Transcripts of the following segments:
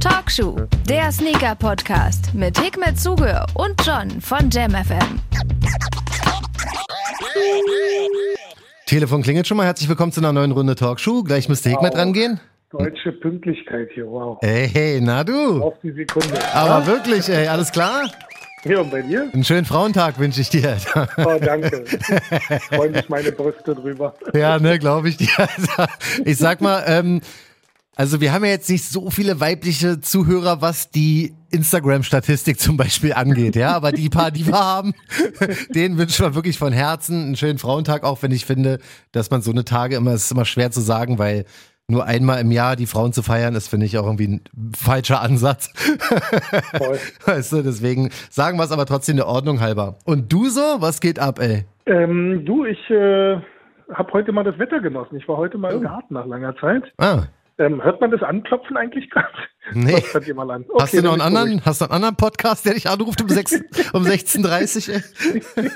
Talkshow, der Sneaker-Podcast mit Hikmet Zuge und John von JamFM. Telefon klingelt schon mal. Herzlich willkommen zu einer neuen Runde Talkshow. Gleich müsste Hikmet Wow. rangehen. Deutsche Pünktlichkeit hier, wow. Hey, hey, na du. Auf die Sekunde. Aber wirklich, ey, alles klar? Ja, und bei dir? Einen schönen Frauentag wünsche ich dir. Oh, danke. Freuen mich meine Brüste drüber. ja, ne, glaube ich dir. Also, Ich sag mal, ähm, also wir haben ja jetzt nicht so viele weibliche Zuhörer, was die Instagram-Statistik zum Beispiel angeht, ja, aber die paar, die wir haben, denen wünschen wir wirklich von Herzen einen schönen Frauentag, auch wenn ich finde, dass man so eine Tage immer, es ist immer schwer zu sagen, weil nur einmal im Jahr die Frauen zu feiern, ist, finde ich, auch irgendwie ein falscher Ansatz. Voll. Weißt du, deswegen sagen wir es aber trotzdem der Ordnung halber. Und du so? Was geht ab, ey? Ähm, du, ich äh, habe heute mal das Wetter genossen. Ich war heute mal im Garten nach langer Zeit. Ah, Ähm, hört man das Anklopfen eigentlich gerade? Nee. Das hört ihr mal an. hast du Okay, noch einen anderen, hast du einen anderen Podcast, der dich anruft um, um 16.30 Uhr?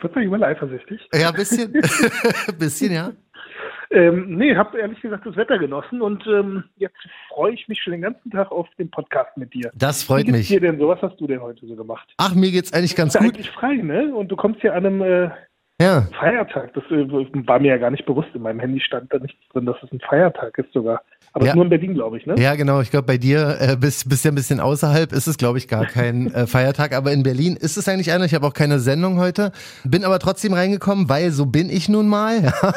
Wird man immer eifersüchtig? Ja, ein bisschen. bisschen, ja. Ähm, nee, habe ehrlich gesagt das Wetter genossen und ähm, jetzt freue ich mich schon den ganzen Tag auf den Podcast mit dir. Das Wie freut geht's mich. dir denn so? Was hast du denn heute so gemacht? Ach, mir geht's eigentlich ganz Ist ja gut. eigentlich frei, ne? Und du kommst hier an einem äh, Ja. Feiertag. Das äh, war mir ja gar nicht bewusst. In meinem Handy stand da nichts drin, dass es ein Feiertag ist sogar. Aber Ja. nur in Berlin, glaube ich, ne? Ja, genau. Ich glaube, bei dir äh, bist, bist ja ein bisschen außerhalb, ist es, glaube ich, gar kein äh, Feiertag. Aber in Berlin ist es eigentlich einer. Ich habe auch keine Sendung heute. Bin aber trotzdem reingekommen, weil so bin ich nun mal. Ja.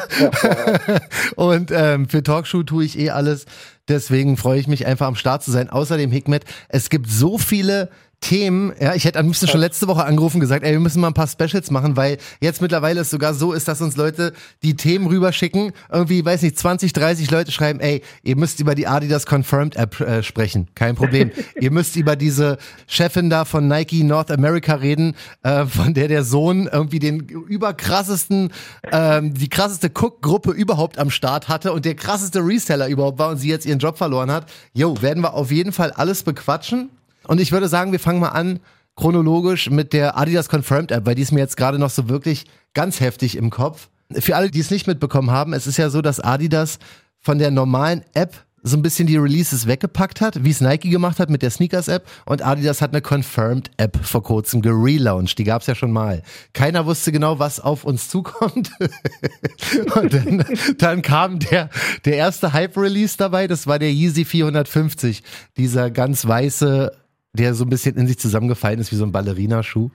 Und ähm, für Talkshow tue ich eh alles. Deswegen freue ich mich einfach am Start zu sein. Außerdem, Hikmet, es gibt so viele Themen, ja, ich hätte am liebsten schon letzte Woche angerufen und gesagt, ey, wir müssen mal ein paar Specials machen, weil jetzt mittlerweile es sogar so ist, dass uns Leute die Themen rüberschicken, irgendwie, weiß nicht, 20, 30 Leute schreiben, ey, ihr müsst über die Adidas Confirmed App äh, sprechen, kein Problem. ihr müsst über diese Chefin da von Nike North America reden, äh, von der der Sohn irgendwie den überkrassesten, ähm, die krasseste Cook-Gruppe überhaupt am Start hatte und der krasseste Reseller überhaupt war und sie jetzt ihren Job verloren hat. Jo, werden wir auf jeden Fall alles bequatschen. Und ich würde sagen, wir fangen mal an chronologisch mit der Adidas Confirmed App, weil die ist mir jetzt gerade noch so wirklich ganz heftig im Kopf. Für alle, die es nicht mitbekommen haben, es ist ja so, dass Adidas von der normalen App so ein bisschen die Releases weggepackt hat, wie es Nike gemacht hat mit der Sneakers-App. Und Adidas hat eine Confirmed-App vor kurzem gelauncht. Die gab es ja schon mal. Keiner wusste genau, was auf uns zukommt. Und dann, dann kam der, der erste Hype-Release dabei. Das war der Yeezy 450. Dieser ganz weiße, der so ein bisschen in sich zusammengefallen ist wie so ein Ballerinaschuh.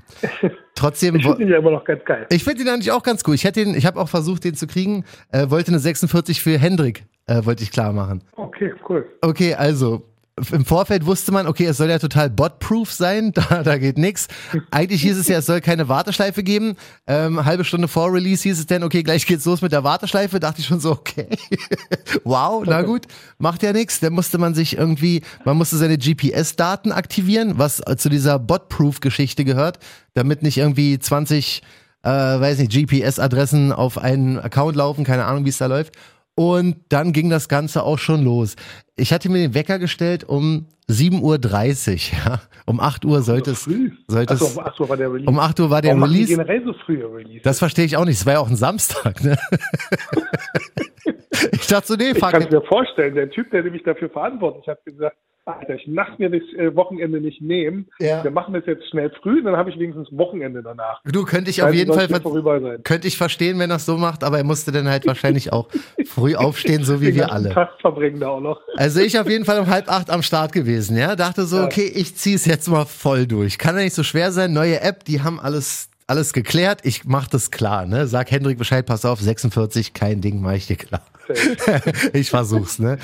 Trotzdem. Ich finde ihn ja immer noch ganz geil. Ich finde ihn eigentlich auch ganz cool. Ich hätte ihn, ich habe auch versucht, den zu kriegen. Äh, wollte eine 46 für Hendrik, äh, wollte ich klar machen. Okay, cool. Okay, also im Vorfeld wusste man, okay, es soll ja total bot-proof sein, da, da geht nix. Eigentlich hieß es ja, es soll keine Warteschleife geben. Ähm, halbe Stunde vor Release hieß es dann, okay, gleich geht's los mit der Warteschleife. Dachte ich schon so, okay, wow, na gut, macht ja nichts. Dann musste man sich irgendwie, man musste seine GPS-Daten aktivieren, was zu dieser bot-proof-Geschichte gehört, damit nicht irgendwie 20, äh, weiß nicht, GPS-Adressen auf einen Account laufen, keine Ahnung, wie es da läuft. Und dann ging das Ganze auch schon los. Ich hatte mir den Wecker gestellt um 7.30 Uhr. Ja. Um 8 Uhr sollte es. Sollte es Achso, achso, war der Release. um 8 Uhr war der Warum Release. generell so frühe Release? Das verstehe ich auch nicht. Es war ja auch ein Samstag. Ne? ich dachte so, nee, ich fuck kann es it. mir vorstellen, der Typ, der nämlich dafür verantwortlich hat, gesagt, Alter, ich lass mir das äh, Wochenende nicht nehmen. Ja. Wir machen das jetzt schnell früh, dann habe ich wenigstens Wochenende danach. Du könnte ich auf jeden Fall könnte ich verstehen, wenn er es so macht, aber er musste dann halt wahrscheinlich auch früh aufstehen, so wie Den wir alle. Tag verbringen da auch noch. Also ich auf jeden Fall um halb acht am Start gewesen, ja. Dachte so, Ja. okay, ich zieh's jetzt mal voll durch. Kann ja nicht so schwer sein. Neue App, die haben alles, alles geklärt. Ich mach das klar, ne? Sag Hendrik Bescheid, pass auf, 46, kein Ding, mach ich dir klar. Ich versuch's, ne?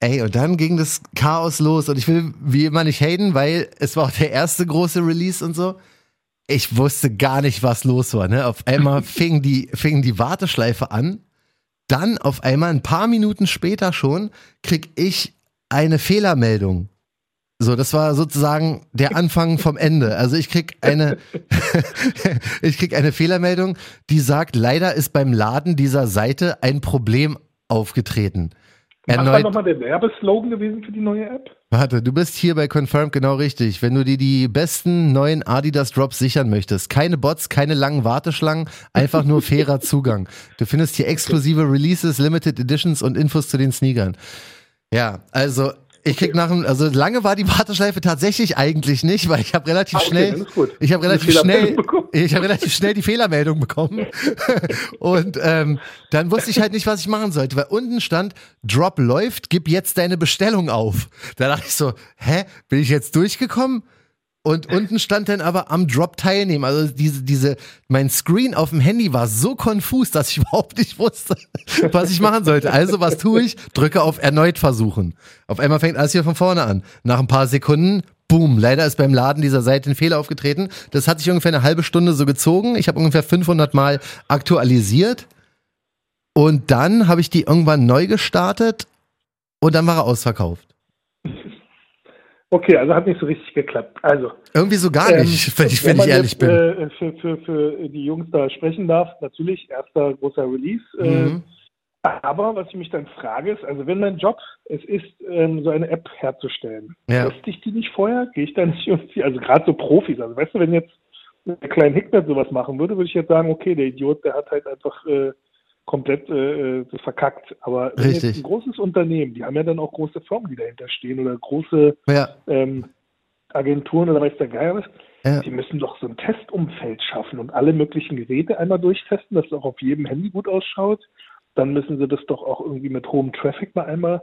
Ey, und dann ging das Chaos los und ich will wie immer nicht haten, weil es war auch der erste große Release und so. Ich wusste gar nicht, was los war, ne? Auf einmal fing die, fing die Warteschleife an. Dann auf einmal ein paar Minuten später schon krieg ich eine Fehlermeldung. So, das war sozusagen der Anfang vom Ende. Also ich krieg eine, ich krieg eine Fehlermeldung, die sagt, leider ist beim Laden dieser Seite ein Problem aufgetreten. Was war Erneut, nochmal der Werbeslogan gewesen für die neue App? warte, du bist hier bei Confirmed genau richtig. Wenn du dir die besten neuen Adidas Drops sichern möchtest, keine Bots, keine langen Warteschlangen, einfach nur fairer Zugang. Du findest hier exklusive Releases, Limited Editions und Infos zu den Sneakern. Ja, also ich krieg nach dem, also lange war die Warteschleife tatsächlich eigentlich nicht, weil ich habe relativ okay, schnell, ich habe relativ schnell, ich habe relativ schnell die Fehlermeldung bekommen und ähm, dann wusste ich halt nicht, was ich machen sollte, weil unten stand Drop läuft, gib jetzt deine Bestellung auf. Da dachte ich so, hä, bin ich jetzt durchgekommen? Und unten stand dann aber am Drop teilnehmen. Also diese, diese, mein Screen auf dem Handy war so konfus, dass ich überhaupt nicht wusste, was ich machen sollte. Also was tue ich? Drücke auf erneut versuchen. Auf einmal fängt alles hier von vorne an. Nach ein paar Sekunden, boom, leider ist beim Laden dieser Seite ein Fehler aufgetreten. Das hat sich ungefähr eine halbe Stunde so gezogen. Ich habe ungefähr 500 Mal aktualisiert. Und dann habe ich die irgendwann neu gestartet und dann war er ausverkauft. Okay, also hat nicht so richtig geklappt. Also, Irgendwie so gar ähm, nicht, wenn ich, wenn ich ehrlich jetzt, bin. Äh, für, für, für die Jungs da sprechen darf, natürlich erster großer Release. Mhm. Äh, aber was ich mich dann frage, ist, also wenn mein Job es ist, ähm, so eine App herzustellen, Ja. teste ich die nicht vorher? Gehe ich da nicht irgendwie, also gerade so Profis, also weißt du, wenn jetzt der kleine Hickman sowas machen würde, würde ich jetzt sagen, okay, der Idiot, der hat halt einfach äh, komplett äh, äh, verkackt. Aber Richtig. jetzt ein großes Unternehmen, die haben ja dann auch große Firmen, die dahinter stehen oder große Ja, ähm, Agenturen oder weiß der Geier was, ja. die müssen doch so ein Testumfeld schaffen und alle möglichen Geräte einmal durchtesten, dass es auch auf jedem Handy gut ausschaut. Dann müssen sie das doch auch irgendwie mit hohem Traffic mal einmal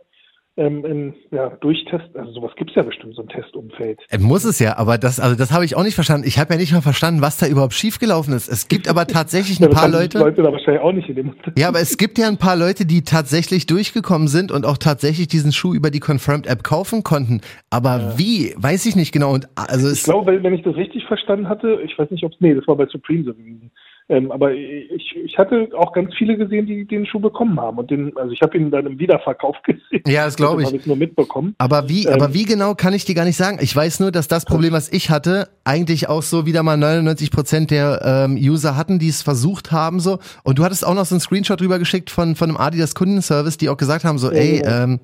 ähm, in, ja, durchtesten. Also sowas gibt es ja bestimmt, so ein Testumfeld. Muss es ja, aber das, also das habe ich auch nicht verstanden. Ich habe ja nicht mal verstanden, was da überhaupt schiefgelaufen ist. Es gibt aber tatsächlich ein Ja, paar Leute. Leute da wahrscheinlich auch nicht in dem. Ja, aber es gibt ja ein paar Leute, die tatsächlich durchgekommen sind und auch tatsächlich diesen Schuh über die Confirmed App kaufen konnten. Aber wie, weiß ich nicht genau. Und also Ich glaube, wenn, wenn ich das richtig verstanden hatte, ich weiß nicht, ob es, nee, das war bei Supreme so gewesen. Ähm, aber ich, ich hatte auch ganz viele gesehen, die den Schuh bekommen haben. Und den, also ich habe ihn dann im Wiederverkauf gesehen. Ja, das glaube ich. habe ich nur mitbekommen. aber wie, Ähm, aber wie genau kann ich dir gar nicht sagen. Ich weiß nur, dass das Problem, was ich hatte, eigentlich auch so wieder mal 99 Prozent der ähm, User hatten, die es versucht haben so. Und du hattest auch noch so einen Screenshot drüber geschickt von von einem Adidas Kundenservice, die auch gesagt haben so, Ja, ey, ja. ähm,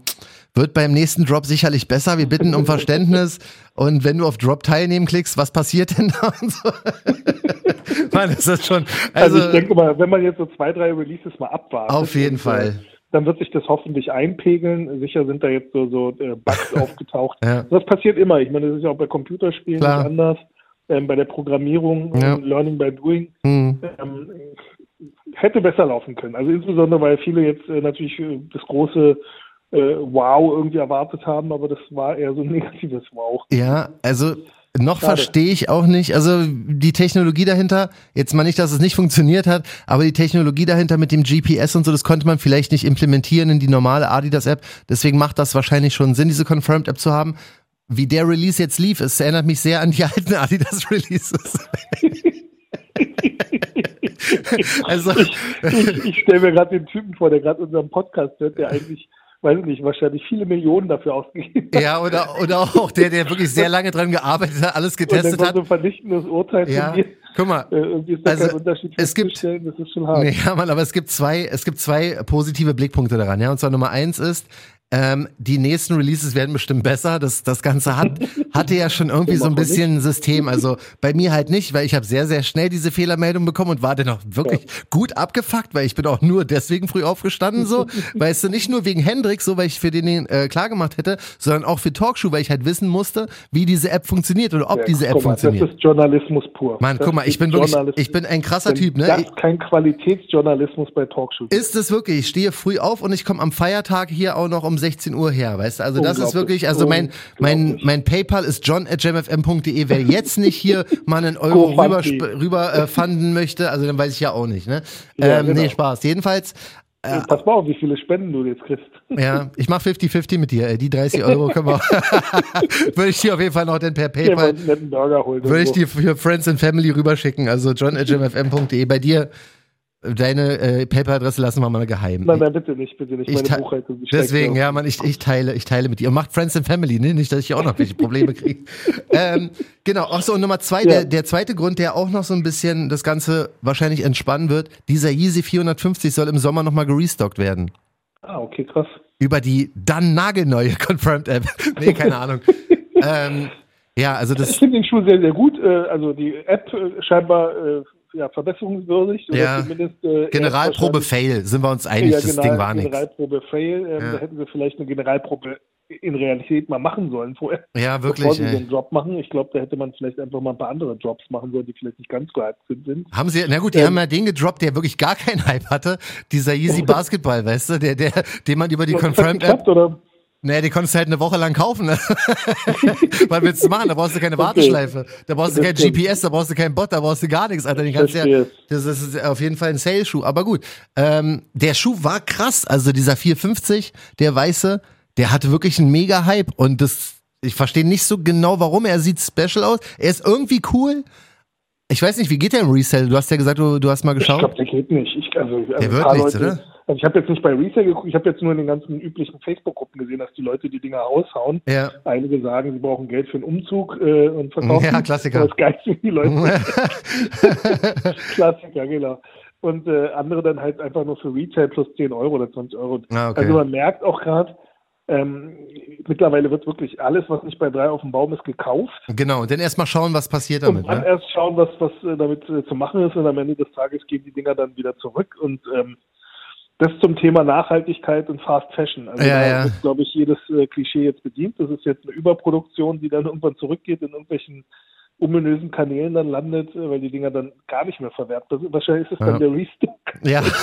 wird beim nächsten Drop sicherlich besser. Wir bitten um Verständnis. Und wenn du auf Drop teilnehmen klickst, was passiert denn da? Und so. Mann, ist das schon. Also, Also, ich denke mal, wenn man jetzt so zwei, drei Releases mal abwartet. auf jeden und, Fall. Äh, dann wird sich das hoffentlich einpegeln. Sicher sind da jetzt so, so äh, Bugs aufgetaucht. Ja. Das passiert immer. Ich meine, das ist ja auch bei Computerspielen Klar. nicht anders. Ähm, bei der Programmierung, Ja. ähm, Learning by Doing, Hm. ähm, hätte besser laufen können. Also insbesondere, weil viele jetzt äh, natürlich äh, das große äh, Wow irgendwie erwartet haben, aber das war eher so ein negatives Wow. Ja, also noch Schade. verstehe ich auch nicht. Also die Technologie dahinter, jetzt mal nicht, dass es nicht funktioniert hat, aber die Technologie dahinter mit dem GPS und so, das konnte man vielleicht nicht implementieren in die normale Adidas-App. Deswegen macht das wahrscheinlich schon Sinn, diese Confirmed-App zu haben. Wie der Release jetzt lief, es erinnert mich sehr an die alten Adidas-Releases. also, ich ich stelle mir gerade den Typen vor, der gerade unseren Podcast hört, der eigentlich, weiß ich nicht, wahrscheinlich viele Millionen dafür ausgegeben hat. ja, oder, oder auch der, der wirklich sehr lange dran gearbeitet hat, alles Und dann getestet hat. so ein vernichtendes Urteil Ja, von dir. guck mal, Äh, Also, es gibt- das ist schon hart. Nee, ja, Mann, aber es gibt zwei, es gibt zwei positive Blickpunkte daran, ja. Und zwar Nummer eins ist, ähm, die nächsten Releases werden bestimmt besser. Das, das Ganze hat, hatte ja schon irgendwie so ein bisschen ein System. Also bei mir halt nicht, weil ich habe sehr, sehr schnell diese Fehlermeldung bekommen und war dann auch wirklich gut abgefuckt, weil ich bin auch nur deswegen früh aufgestanden, so. weißt du, nicht nur wegen Hendrik, so, weil ich für den äh, klar gemacht hätte, sondern auch für Talkshow, weil ich halt wissen musste, wie diese App funktioniert oder ob Ja, diese App mal, funktioniert. Das ist Journalismus pur. Mann, Das guck mal, ich ist bin wirklich, ich bin ein krasser Typ, ne? Das Ich- kein Qualitätsjournalismus bei Talkshows. Ist es wirklich? Ich stehe früh auf und ich komme am Feiertag hier auch noch um 16 Uhr her, weißt du? Also das ist wirklich, also mein, mein, mein PayPal ist john.jamfm.de. Wer jetzt nicht hier mal einen Euro rüber, rüber äh, fanden möchte, also dann weiß ich ja auch nicht, ne? Ja, ähm, genau. Nee, Spaß. Jedenfalls, Äh, Pass mal auf, wie viele Spenden du jetzt kriegst. ja, ich mache 50-50 mit dir. Ey. Die 30 Euro können wir Würde ich dir auf jeden Fall noch denn per PayPal, netten Burger holen. würde ich dir für Friends and Family rüberschicken. Also john.jamfm.de. Bei dir, deine äh, PayPal-Adresse lassen wir mal geheim. Nein, nein, bitte nicht, bitte nicht. Ich Meine Buchhaltung. Deswegen, ja, man, ich, ich teile, ich teile mit dir. Und macht Friends and Family, ne? Nicht, dass ich hier auch noch welche Probleme kriege. ähm, genau. Ach so, und Nummer zwei, Ja. der, der zweite Grund, der auch noch so ein bisschen das Ganze wahrscheinlich entspannen wird, dieser Yeezy 450 soll im Sommer nochmal gerestockt werden. Ah, okay, krass. Über die dann nagelneue Confirmed App. nee, keine Ahnung. ähm, ja, also Ich das, finde den Schuh sehr, sehr gut. Äh, Also die App äh, scheinbar äh, ja, verbesserungswürdig. Oder Ja. zumindest, äh, Generalprobe Fail, sind wir uns einig, ja, das genau, Ding war nichts. Generalprobe Fail. Ähm, Ja. Da hätten sie vielleicht eine Generalprobe in Realität mal machen sollen vorher. Ja, bevor wirklich. sie Ey. den Job machen. Ich glaube, da hätte man vielleicht einfach mal ein paar andere Jobs machen sollen, die vielleicht nicht ganz gehypt sind. Haben sie, na gut, die Ähm. haben ja den gedroppt, der wirklich gar keinen Hype hatte. Dieser Easy Basketball, weißt du, der, der, den man über die Confirmed App, geklappt, oder? Naja, die konntest du halt eine Woche lang kaufen. Ne? Was willst du machen? Da brauchst du keine Okay. Warteschleife. Da brauchst du Das kein stimmt. GPS, da brauchst du keinen Bot, da brauchst du gar nichts, Alter. Den kannst du ja, das ist auf jeden Fall ein Sales-Schuh. Aber gut, ähm, der Schuh war krass. Also dieser 450, der weiße, der hatte wirklich einen mega Hype. Und das, ich verstehe nicht so genau, warum. Er sieht special aus. Er ist irgendwie cool. Ich weiß nicht, wie geht der im Resell? Du hast ja gesagt, du, du hast mal Ich geschaut. glaube, der geht nicht. Ich, also, also Der wird nichts, Leute, oder? Also ich habe jetzt nicht bei Resale geguckt, ich habe jetzt nur in den ganzen üblichen Facebook-Gruppen gesehen, dass die Leute die Dinger raushauen. Ja. Einige sagen, sie brauchen Geld für einen Umzug äh, und verkaufen. Ja, Klassiker. Das geizen die Leute. Klassiker, genau. Und äh, andere dann halt einfach nur für Retail plus 10 Euro oder 20 Euro. Ah, okay. Also man merkt auch gerade, ähm, mittlerweile wird wirklich alles, was nicht bei drei auf dem Baum ist, gekauft. Genau, und dann erstmal schauen, was passiert damit. Und dann Ne? erst schauen, was, was äh, damit äh, zu machen ist und am Ende des Tages gehen die Dinger dann wieder zurück und ähm, das zum Thema Nachhaltigkeit und Fast Fashion. Also Ja, da ja. ist, glaube ich, jedes äh, Klischee jetzt bedient. Das ist jetzt eine Überproduktion, die dann irgendwann zurückgeht in irgendwelchen ominösen Kanälen dann landet, äh, weil die Dinger dann gar nicht mehr verwertbar sind. Wahrscheinlich ist es Ja. dann der Restock. Ja.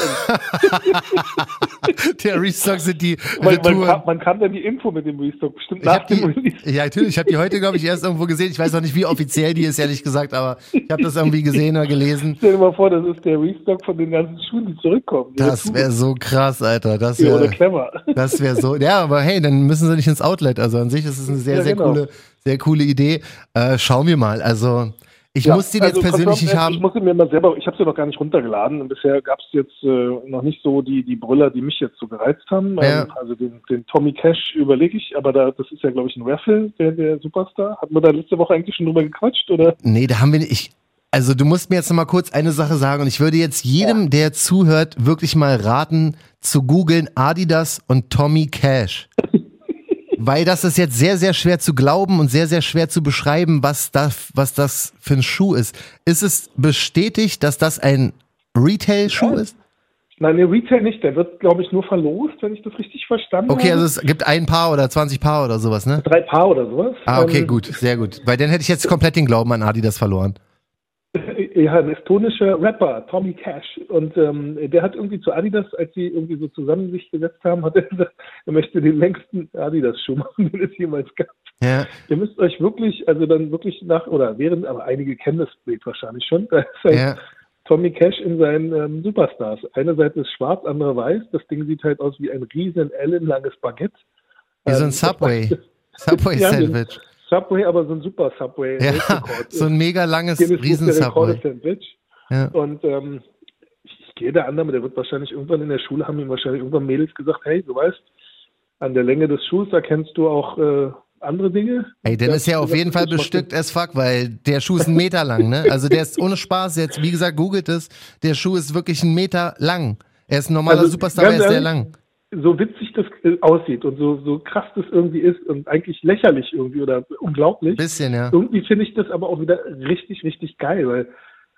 der Restock sind die man, Retouren. kann, man kann dann die Info mit dem Restock bestimmt Ich nach die, dem Release. ja, natürlich. Ich habe die heute, glaube ich, erst irgendwo gesehen. Ich weiß auch nicht, wie offiziell die ist, ehrlich gesagt, aber ich habe das irgendwie gesehen oder gelesen. Stell dir mal vor, das ist der Restock von den ganzen Schuhen, die zurückkommen. Die Das wäre so krass, Alter. Das ja, wäre clever. das wär so. Ja, aber hey, dann müssen sie nicht ins Outlet. Also an sich ist es eine sehr, Ja, sehr genau. coole, sehr coole Idee. Äh, schauen wir mal. Also ich Ja, muss den jetzt also persönlich nicht Confirmed, haben. Ich muss ihn mir mal selber, ich habe sie noch gar nicht runtergeladen. Und bisher gab es jetzt äh, noch nicht so die, die Brüller, die mich jetzt so gereizt haben. Ja. Ähm, also den, den Tommy Cash überlege ich, aber da, das ist ja, glaube ich, ein Raffle, der, der Superstar. Hatten wir da letzte Woche eigentlich schon drüber gequatscht, oder? Nee, da haben wir nicht. Ich, also du musst mir jetzt noch mal kurz eine Sache sagen und ich würde jetzt jedem, der zuhört, wirklich mal raten, zu googeln Adidas und Tommy Cash. Weil das ist jetzt sehr, sehr schwer zu glauben und sehr, sehr schwer zu beschreiben, was das, was das für ein Schuh ist. Ist es bestätigt, dass das ein Retail-Schuh Ja. ist? Nein, der Retail nicht. Der wird, glaube ich, nur verlost, wenn ich das richtig verstanden Okay, habe. also es gibt ein Paar oder 20 Paar oder sowas, ne? Drei Paar oder sowas. Ah, okay, Ähm, gut, sehr gut. Weil dann hätte ich jetzt komplett den Glauben an Adidas verloren. Ja, ein estonischer Rapper, Tommy Cash. Und ähm, der hat irgendwie zu Adidas, als sie irgendwie so zusammen sich gesetzt haben, hat er gesagt, er möchte den längsten Adidas-Schuh machen, den es jemals gab. Ja, Ihr müsst euch wirklich, also dann wirklich nach, oder während, aber einige kennen das Bild wahrscheinlich schon, da ist ein ja. Tommy Cash in seinen ähm, Superstars. Eine Seite ist schwarz, andere weiß. Das Ding sieht halt aus wie ein riesen ellenlanges Baguette. Wie so ein Ähm, Subway. Subway-Sandwich. Subway, aber so ein super Subway. Ja, Weltrekord. so ein mega langes Riesen-Subway. Ja. Und ähm, ich, gehe der Annahme, der wird wahrscheinlich irgendwann in der Schule, haben ihm wahrscheinlich irgendwann Mädels gesagt, hey, du weißt, an der Länge des Schuhs erkennst du auch äh, andere Dinge. Ey, dann ist ja auf jeden Fall bestückt as fuck, weil der Schuh ist ein Meter lang, ne? Also der ist ohne Spaß jetzt, wie gesagt, googelt es, der Schuh ist wirklich ein Meter lang. Er ist ein normaler Also, Superstar, er ist sehr lang. So witzig das äh, aussieht und so, so krass das irgendwie ist und eigentlich lächerlich irgendwie oder unglaublich. Bisschen, ja. Irgendwie finde ich das aber auch wieder richtig, richtig geil, weil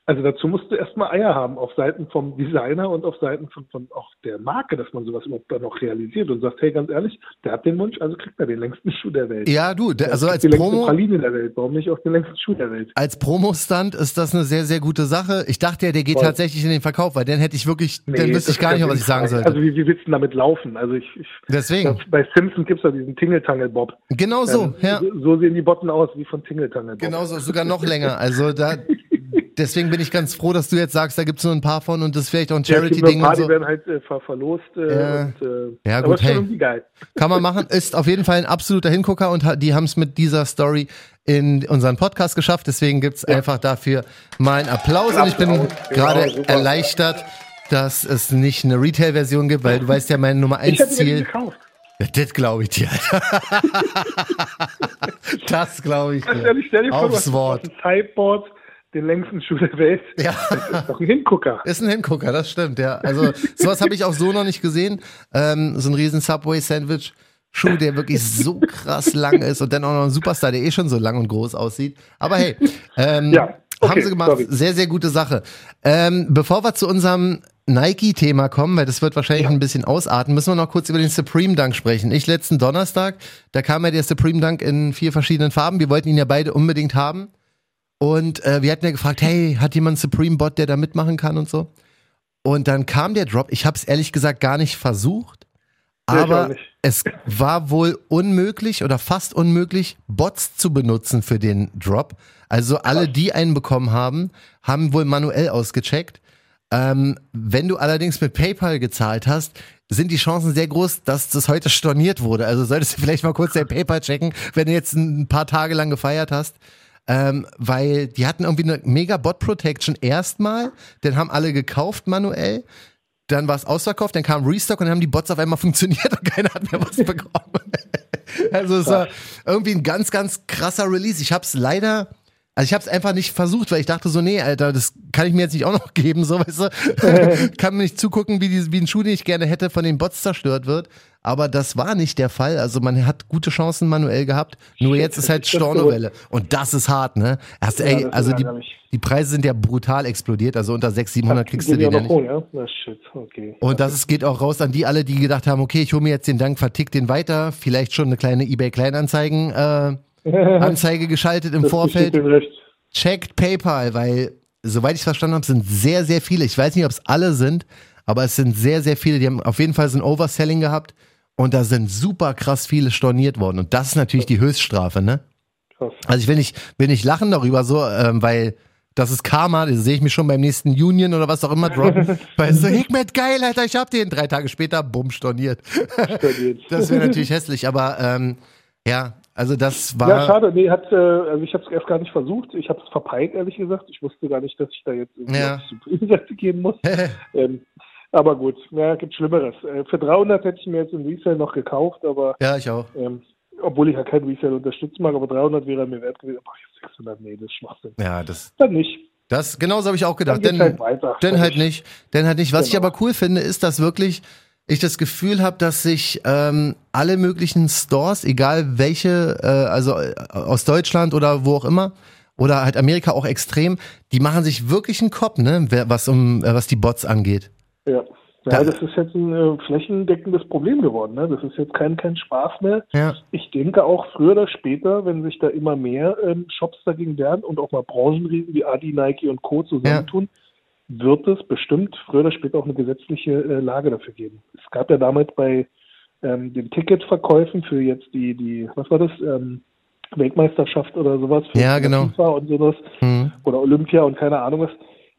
also dazu musst du erstmal Eier haben auf Seiten vom Designer und auf Seiten von, von auch der Marke, dass man sowas überhaupt dann noch realisiert und sagt, hey, ganz ehrlich, der hat den Wunsch, also kriegt er den längsten Schuh der Welt. Ja, du, der, also Der als kriegt die längste Promo, Praline der Welt, warum nicht auch den längsten Schuh der Welt? als Promo-Stunt ist das eine sehr, sehr gute Sache. Ich dachte ja, der geht Voll. tatsächlich in den Verkauf, weil dann hätte ich wirklich, dann Nee, wüsste ich gar nicht was ich sagen sollte. Also wie, wie willst du denn damit laufen? Also ich, ich Deswegen. das, bei Simpsons gibt es ja diesen Tingle-Tangle-Bob. Genau so, Ähm, ja. so, so sehen die Botten aus wie von Tingle-Tangle-Bob. Genau so, sogar noch länger. Also da, deswegen bin ich ganz froh, dass du jetzt sagst, da gibt's nur ein paar von und das ist vielleicht auch ein Ja, es gibt ein Charity-Ding und die so. werden halt äh, ver verlost. Äh, Ja. und, äh, Ja, gut, hey. Kann man machen. Ist auf jeden Fall ein absoluter Hingucker und die haben es mit dieser Story in unseren Podcast geschafft. Deswegen gibt's einfach dafür mal einen Applaus und ich bin genau, gerade erleichtert, dass es nicht eine Retail-Version gibt, weil du weißt ja, mein Nummer Ich eins hätte mir den Ziel. gekauft. Ja, das glaube ich dir. das glaube ich Ganz dir. ehrlich, stell dir vor, du Aufs hast Wort. dem Sideboard den längsten Schuh der Welt. Ja. Das ist doch ein Hingucker. Ist ein Hingucker, das stimmt, ja. Also sowas habe ich auch so noch nicht gesehen. Ähm, so ein riesen Subway-Sandwich. Schuh, der wirklich so krass lang ist und dann auch noch ein Superstar, der eh schon so lang und groß aussieht. Aber hey, ähm, Ja. Okay, haben sie gemacht. Sorry. Sehr, sehr gute Sache. Ähm, bevor wir zu unserem Nike-Thema kommen, weil das wird wahrscheinlich ja. ein bisschen ausarten, müssen wir noch kurz über den Supreme Dunk sprechen. Ich letzten Donnerstag, da kam ja der Supreme Dunk in vier verschiedenen Farben. Wir wollten ihn ja beide unbedingt haben. Und äh, wir hatten ja gefragt, hey, hat jemand einen Supreme Bot, der da mitmachen kann und so? Und dann kam der Drop. Ich habe es ehrlich gesagt gar nicht versucht, aber es war wohl unmöglich oder fast unmöglich, Bots zu benutzen für den Drop. Also alle, die einen bekommen haben, haben wohl manuell ausgecheckt. Ähm, wenn du allerdings mit PayPal gezahlt hast, sind die Chancen sehr groß, dass das heute storniert wurde. Also solltest du vielleicht mal kurz dein PayPal checken, wenn du jetzt ein paar Tage lang gefeiert hast. Ähm, weil die hatten irgendwie eine mega Bot Protection erstmal, den haben alle gekauft manuell dann war es ausverkauft, dann kam Restock und dann haben die Bots auf einmal funktioniert und keiner hat mehr was bekommen. also es war irgendwie ein ganz, ganz krasser Release. Ich habe es leider, also ich habe es einfach nicht versucht, weil ich dachte so, nee, Alter, das kann ich mir jetzt nicht auch noch geben, so weißt du. kann mir nicht zugucken, wie, die, wie ein Schuh, den ich gerne hätte, von den Bots zerstört wird. Aber das war nicht der Fall. Also man hat gute Chancen manuell gehabt. Nur jetzt ist halt Stornovelle. Und das ist hart, ne? Hast, ey, also die, die Preise sind ja brutal explodiert. Also unter 600, 700 kriegst du den ja nicht. Hoch, ja? Na, shit. Okay. Und das ist, geht auch raus an die alle, die gedacht haben, okay, ich hole mir jetzt den Dank, vertick den weiter. Vielleicht schon eine kleine eBay-Kleinanzeigen äh, Anzeige geschaltet im das Vorfeld. Checkt PayPal, weil, soweit ich verstanden habe, sind sehr, sehr viele. Ich weiß nicht, ob es alle sind, aber es sind sehr, sehr viele. Die haben auf jeden Fall so ein Overselling gehabt. Und da sind super krass viele storniert worden. Und das ist natürlich die Höchststrafe, ne? Krass. Also ich will nicht, will nicht lachen darüber so, ähm, weil das ist Karma, das sehe ich mich schon beim nächsten Union oder was auch immer droppen. weil so, Hikmet, geil, Alter, ich hab den. Drei Tage später, bumm, storniert. storniert. das wäre natürlich hässlich, aber ähm, ja, also das war. Ja, schade, nee, hat, äh, also ich habe es erst gar nicht versucht. Ich habe es verpeilt, ehrlich gesagt. Ich wusste gar nicht, dass ich da jetzt irgendwie ja. auf die Seite gehen muss. ähm, aber gut, ja, gibt Schlimmeres. Äh, für 300 hätte ich mir jetzt im Resale noch gekauft, aber. Ja, ich auch. Ähm, obwohl ich ja kein Resale unterstützen mag, aber 300 wäre mir wert gewesen. Jetzt 600, nee, das ist Schwachsinn. Ja, das. Dann nicht. Das, genauso habe ich auch gedacht. Dann, denn, halt denn halt nicht. Denn halt nicht. Was genau. ich aber cool finde, ist, dass wirklich ich das Gefühl habe, dass sich ähm, alle möglichen Stores, egal welche, äh, also äh, aus Deutschland oder wo auch immer, oder halt Amerika auch extrem, die machen sich wirklich einen Kopf, ne, was um äh, was die Bots angeht. Ja. Ja, das ist jetzt ein äh, flächendeckendes Problem geworden. Ne? Das ist jetzt kein, kein Spaß mehr. Ja. Ich denke auch früher oder später, wenn sich da immer mehr ähm, Shops dagegen wehren und auch mal Branchenriesen wie Adi, Nike und Co. zusammentun, ja. Wird es bestimmt früher oder später auch eine gesetzliche äh, Lage dafür geben. Es gab ja damals bei ähm, den Ticketverkäufen für jetzt die, die, was war das, ähm, Weltmeisterschaft oder sowas für ja, genau. FIFA und sowas mhm. oder Olympia und keine Ahnung was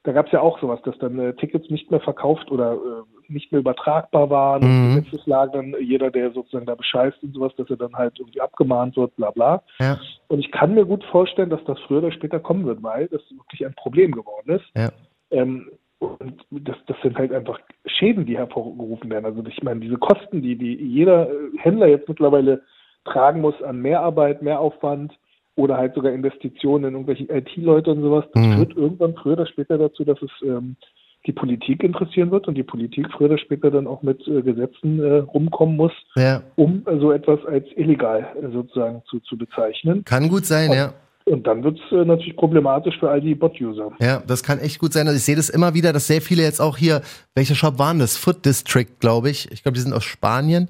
da gab es ja auch sowas, dass dann äh, Tickets nicht mehr verkauft oder äh, nicht mehr übertragbar waren mhm. und Gesetzeslagen dann jeder, der sozusagen da bescheißt und sowas, dass er dann halt irgendwie abgemahnt wird, bla bla. Ja. Und ich kann mir gut vorstellen, dass das früher oder später kommen wird, weil das wirklich ein Problem geworden ist. Ja. Ähm, und das, das sind halt einfach Schäden, die hervorgerufen werden. Also ich meine, diese Kosten, die, die jeder äh, Händler jetzt mittlerweile tragen muss an Mehrarbeit, Mehraufwand, oder halt sogar Investitionen in irgendwelche IT-Leute und sowas, das mhm. führt irgendwann früher oder später dazu, dass es ähm, die Politik interessieren wird und die Politik früher oder später dann auch mit äh, Gesetzen äh, rumkommen muss, ja. um äh, so etwas als illegal äh, sozusagen zu, zu bezeichnen. Kann gut sein, und, ja. Und dann wird es äh, natürlich problematisch für all die Bot-User. Ja, das kann echt gut sein. Also ich sehe das immer wieder, dass sehr viele jetzt auch hier, welcher Shop waren das? Foot District, glaube ich. Ich glaube, die sind aus Spanien,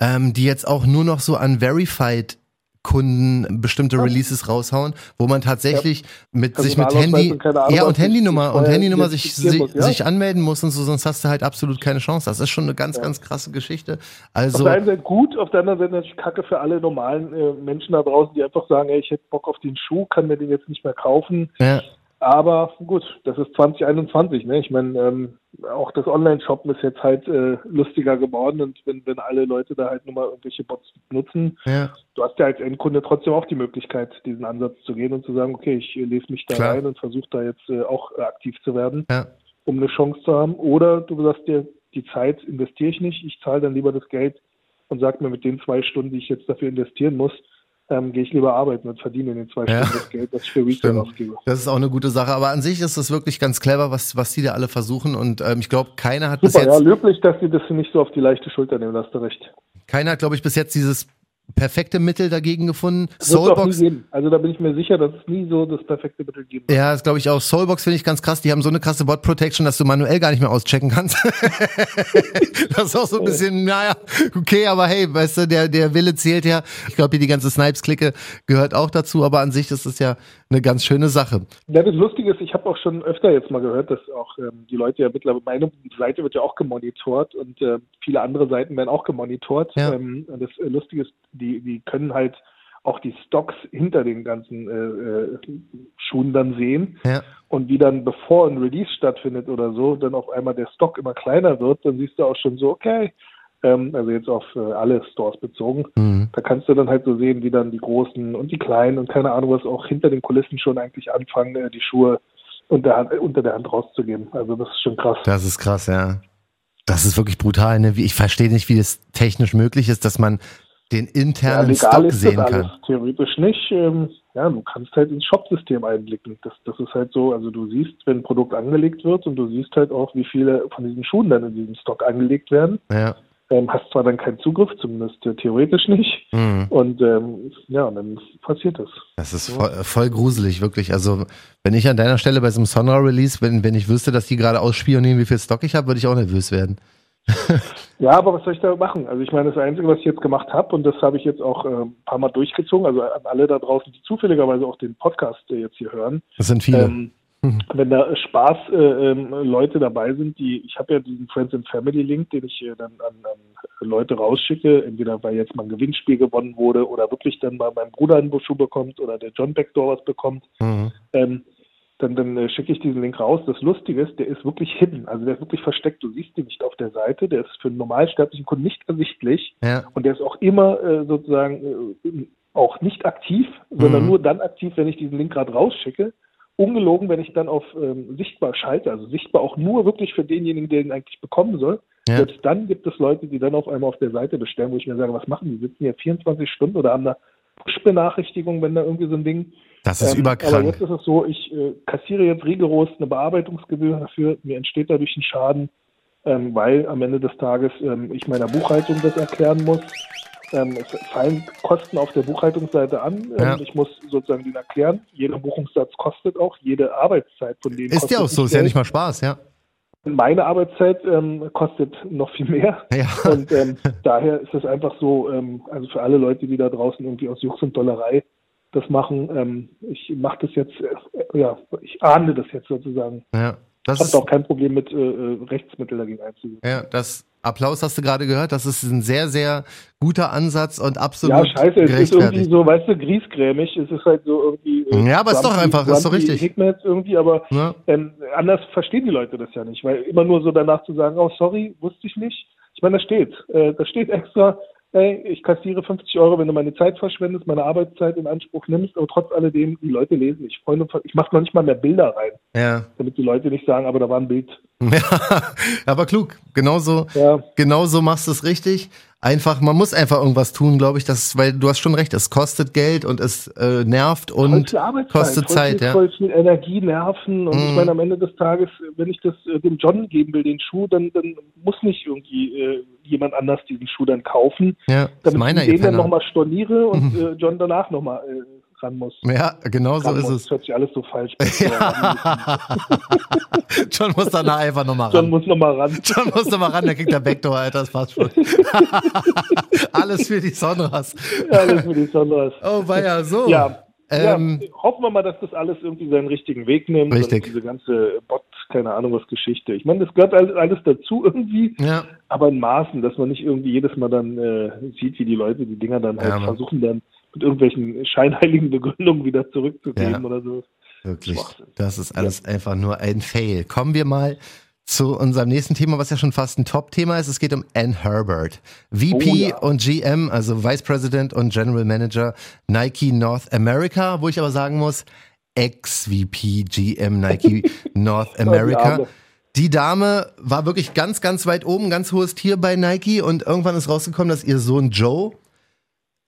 ähm, die jetzt auch nur noch so an Verified Kunden bestimmte Releases raushauen, wo man tatsächlich ja. mit sich mit Handy und ja und Handynummer und Handynummer sich sich, ja? sich anmelden muss und so, sonst hast du halt absolut keine Chance. Das ist schon eine ganz ja. ganz krasse Geschichte. Also auf der einen Seite gut, auf der anderen Seite natürlich Kacke für alle normalen äh, Menschen da draußen, die einfach sagen, ey, ich hätte Bock auf den Schuh, kann mir den jetzt nicht mehr kaufen. Aber gut, das ist 2021. Ne? Ich meine, ähm, auch das Online-Shoppen ist jetzt halt äh, lustiger geworden und wenn, wenn alle Leute da halt nur mal irgendwelche Bots nutzen, ja. du hast ja als Endkunde trotzdem auch die Möglichkeit, diesen Ansatz zu gehen und zu sagen, okay, ich äh, lese mich da Klar. rein und versuche da jetzt äh, auch äh, aktiv zu werden, ja. um eine Chance zu haben. Oder du sagst dir, die Zeit investiere ich nicht, ich zahle dann lieber das Geld und sag mir mit den zwei Stunden, die ich jetzt dafür investieren muss, ähm, gehe ich lieber arbeiten und verdiene in den zwei ja. Stunden das Geld, das ich für Retail ausgebe. Das ist auch eine gute Sache. Aber an sich ist das wirklich ganz clever, was, was die da alle versuchen. Und ähm, ich glaube, keiner hat Super, bis jetzt. Ja, löblich, dass sie das nicht so auf die leichte Schulter nehmen, hast du recht. Keiner hat, glaube ich, bis jetzt dieses perfekte Mittel dagegen gefunden. Soulbox. Also da bin ich mir sicher, dass es nie so das perfekte Mittel gibt. Ja, das glaube ich auch. Soulbox finde ich ganz krass. Die haben so eine krasse Bot Protection, dass du manuell gar nicht mehr auschecken kannst. das ist auch so ein bisschen, naja, okay, aber hey, weißt du, der, der Wille zählt ja. Ich glaube, hier die ganze Snipes-Clique gehört auch dazu, aber an sich ist es ja eine ganz schöne Sache. Ja, das Lustige ist, ich habe auch schon öfter jetzt mal gehört, dass auch ähm, die Leute ja mittlerweile, meine Seite wird ja auch gemonitort und äh, viele andere Seiten werden auch gemonitort. Ja. Ähm, das äh, Lustige ist, die, die können halt auch die Stocks hinter den ganzen äh, äh, Schuhen dann sehen. Ja. Und wie dann, bevor ein Release stattfindet oder so, dann auf einmal der Stock immer kleiner wird, dann siehst du auch schon so, okay, ähm, also jetzt auf äh, alle Stores bezogen. Mhm. Da kannst du dann halt so sehen, wie dann die großen und die kleinen und keine Ahnung was auch hinter den Kulissen schon eigentlich anfangen, äh, die Schuhe unter, Hand, unter der Hand rauszugeben. Also das ist schon krass. Das ist krass, ja. Das ist wirklich brutal. Ne? Ich verstehe nicht, wie das technisch möglich ist, dass man den internen ja, Stock sehen kann. Theoretisch nicht. Ähm, ja, du kannst halt ins Shop-System einblicken. Das, das ist halt so, also du siehst, wenn ein Produkt angelegt wird und du siehst halt auch, wie viele von diesen Schuhen dann in diesem Stock angelegt werden. Ja. Ähm, hast zwar dann keinen Zugriff, zumindest äh, theoretisch nicht. Mhm. Und ähm, ja, und dann passiert das. Das ist voll, voll, gruselig, wirklich. Also, wenn ich an deiner Stelle bei so einem Sonra-Release, wenn, wenn ich wüsste, dass die gerade ausspionieren, wie viel Stock ich habe, würde ich auch nervös werden. ja, aber was soll ich da machen? Also ich meine, das Einzige, was ich jetzt gemacht habe, und das habe ich jetzt auch äh, ein paar Mal durchgezogen, also an alle da draußen, die zufälligerweise auch den Podcast äh, jetzt hier hören. Das sind viele. Ähm, Mhm. Wenn da Spaß äh, ähm, Leute dabei sind, die, ich habe ja diesen Friends and Family Link, den ich äh, dann an, an, Leute rausschicke, entweder weil jetzt mal ein Gewinnspiel gewonnen wurde oder wirklich dann mal mein Bruder einen Schuh bekommt oder der John Backdoor was bekommt, mhm. ähm, dann, dann äh, schicke ich diesen Link raus. Das Lustige ist, der ist wirklich hidden, also der ist wirklich versteckt. Du siehst ihn nicht auf der Seite, der ist für einen normalsterblichen Kunden nicht ersichtlich ja. und der ist auch immer äh, sozusagen äh, auch nicht aktiv, sondern mhm. nur dann aktiv, wenn ich diesen Link gerade rausschicke ungelogen, wenn ich dann auf ähm, sichtbar schalte, also sichtbar auch nur wirklich für denjenigen, der ihn eigentlich bekommen soll, ja. selbst dann gibt es Leute, die dann auf einmal auf der Seite bestellen, wo ich mir sage, was machen die? Sitzen hier 24 Stunden oder haben da Push-Benachrichtigung, wenn da irgendwie so ein Ding. Das ist ähm, überkrank. Aber jetzt ist es so, ich äh, kassiere jetzt rigoros eine Bearbeitungsgebühr dafür, mir entsteht dadurch ein Schaden, ähm, weil am Ende des Tages ähm, ich meiner Buchhaltung das erklären muss. Ähm, es fallen Kosten auf der Buchhaltungsseite an. Ähm, ja. Ich muss sozusagen den erklären. Jeder Buchungssatz kostet auch, jede Arbeitszeit von denen. Ist ja auch so, ist ja nicht mal Spaß, ja. Meine Arbeitszeit ähm, kostet noch viel mehr. Ja. Und ähm, daher ist es einfach so, ähm, also für alle Leute, die da draußen irgendwie aus Jux und Dollerei das machen, ähm, ich mache das jetzt, äh, ja, ich ahne das jetzt sozusagen. Ja. Das ich habe auch kein Problem mit äh, äh, Rechtsmitteln dagegen einzugehen. Ja, das Applaus hast du gerade gehört. Das ist ein sehr, sehr guter Ansatz und absolut. Ja, scheiße, es ist irgendwie so, weißt du, griesgrämig. Es ist halt so irgendwie. Äh, ja, aber es ist doch einfach, ist doch richtig. jetzt irgendwie, aber ja. ähm, anders verstehen die Leute das ja nicht, weil immer nur so danach zu sagen, oh sorry, wusste ich nicht. Ich meine, da steht, äh, da steht extra, ey, ich kassiere 50 Euro, wenn du meine Zeit verschwendest, meine Arbeitszeit in Anspruch nimmst, aber trotz alledem, die Leute lesen. Ich freue ich mache noch nicht mal mehr Bilder rein. Ja. Damit die Leute nicht sagen, aber da war ein Bild. Ja, aber klug. Genauso, ja. genauso machst du es richtig. Einfach, man muss einfach irgendwas tun, glaube ich, das, weil du hast schon recht, es kostet Geld und es äh, nervt und kostet Zeit. Ja. Energie, Nerven und mm. ich mhm. meine, am Ende des Tages, wenn ich das äh, dem John geben will, den Schuh, dann, dann muss nicht irgendwie äh, jemand anders diesen Schuh dann kaufen, ja, damit ich den dann nochmal storniere und mhm. äh, John danach nochmal äh, ran muss. Ja, genau so ist muss. es. Das hört sich alles so falsch Ja. John muss danach einfach nochmal ran. John muss nochmal ran. John muss nochmal ran, der kriegt der Backdoor, Alter, das passt schon. alles für die Sonras. Ja, alles für die Sonras. Oh, war ja so. Ja. Ähm, ja, hoffen wir mal, dass das alles irgendwie seinen richtigen Weg nimmt. Richtig. diese ganze Bot, keine Ahnung was Geschichte. Ich meine, das gehört alles dazu irgendwie, ja. aber in Maßen, dass man nicht irgendwie jedes Mal dann äh, sieht, wie die Leute die Dinger dann halt ja, versuchen dann mit irgendwelchen scheinheiligen Begründungen wieder zurückzugeben ja, oder so. Wirklich. Das ist alles ja. einfach nur ein Fail. Kommen wir mal zu unserem nächsten Thema, was ja schon fast ein Top-Thema ist. Es geht um Ann Herbert. VP oh, ja. und GM, also Vice President und General Manager Nike North America, wo ich aber sagen muss, Ex-VP GM Nike North America. Die Dame war wirklich ganz, ganz weit oben, ganz hohes Tier bei Nike und irgendwann ist rausgekommen, dass ihr Sohn Joe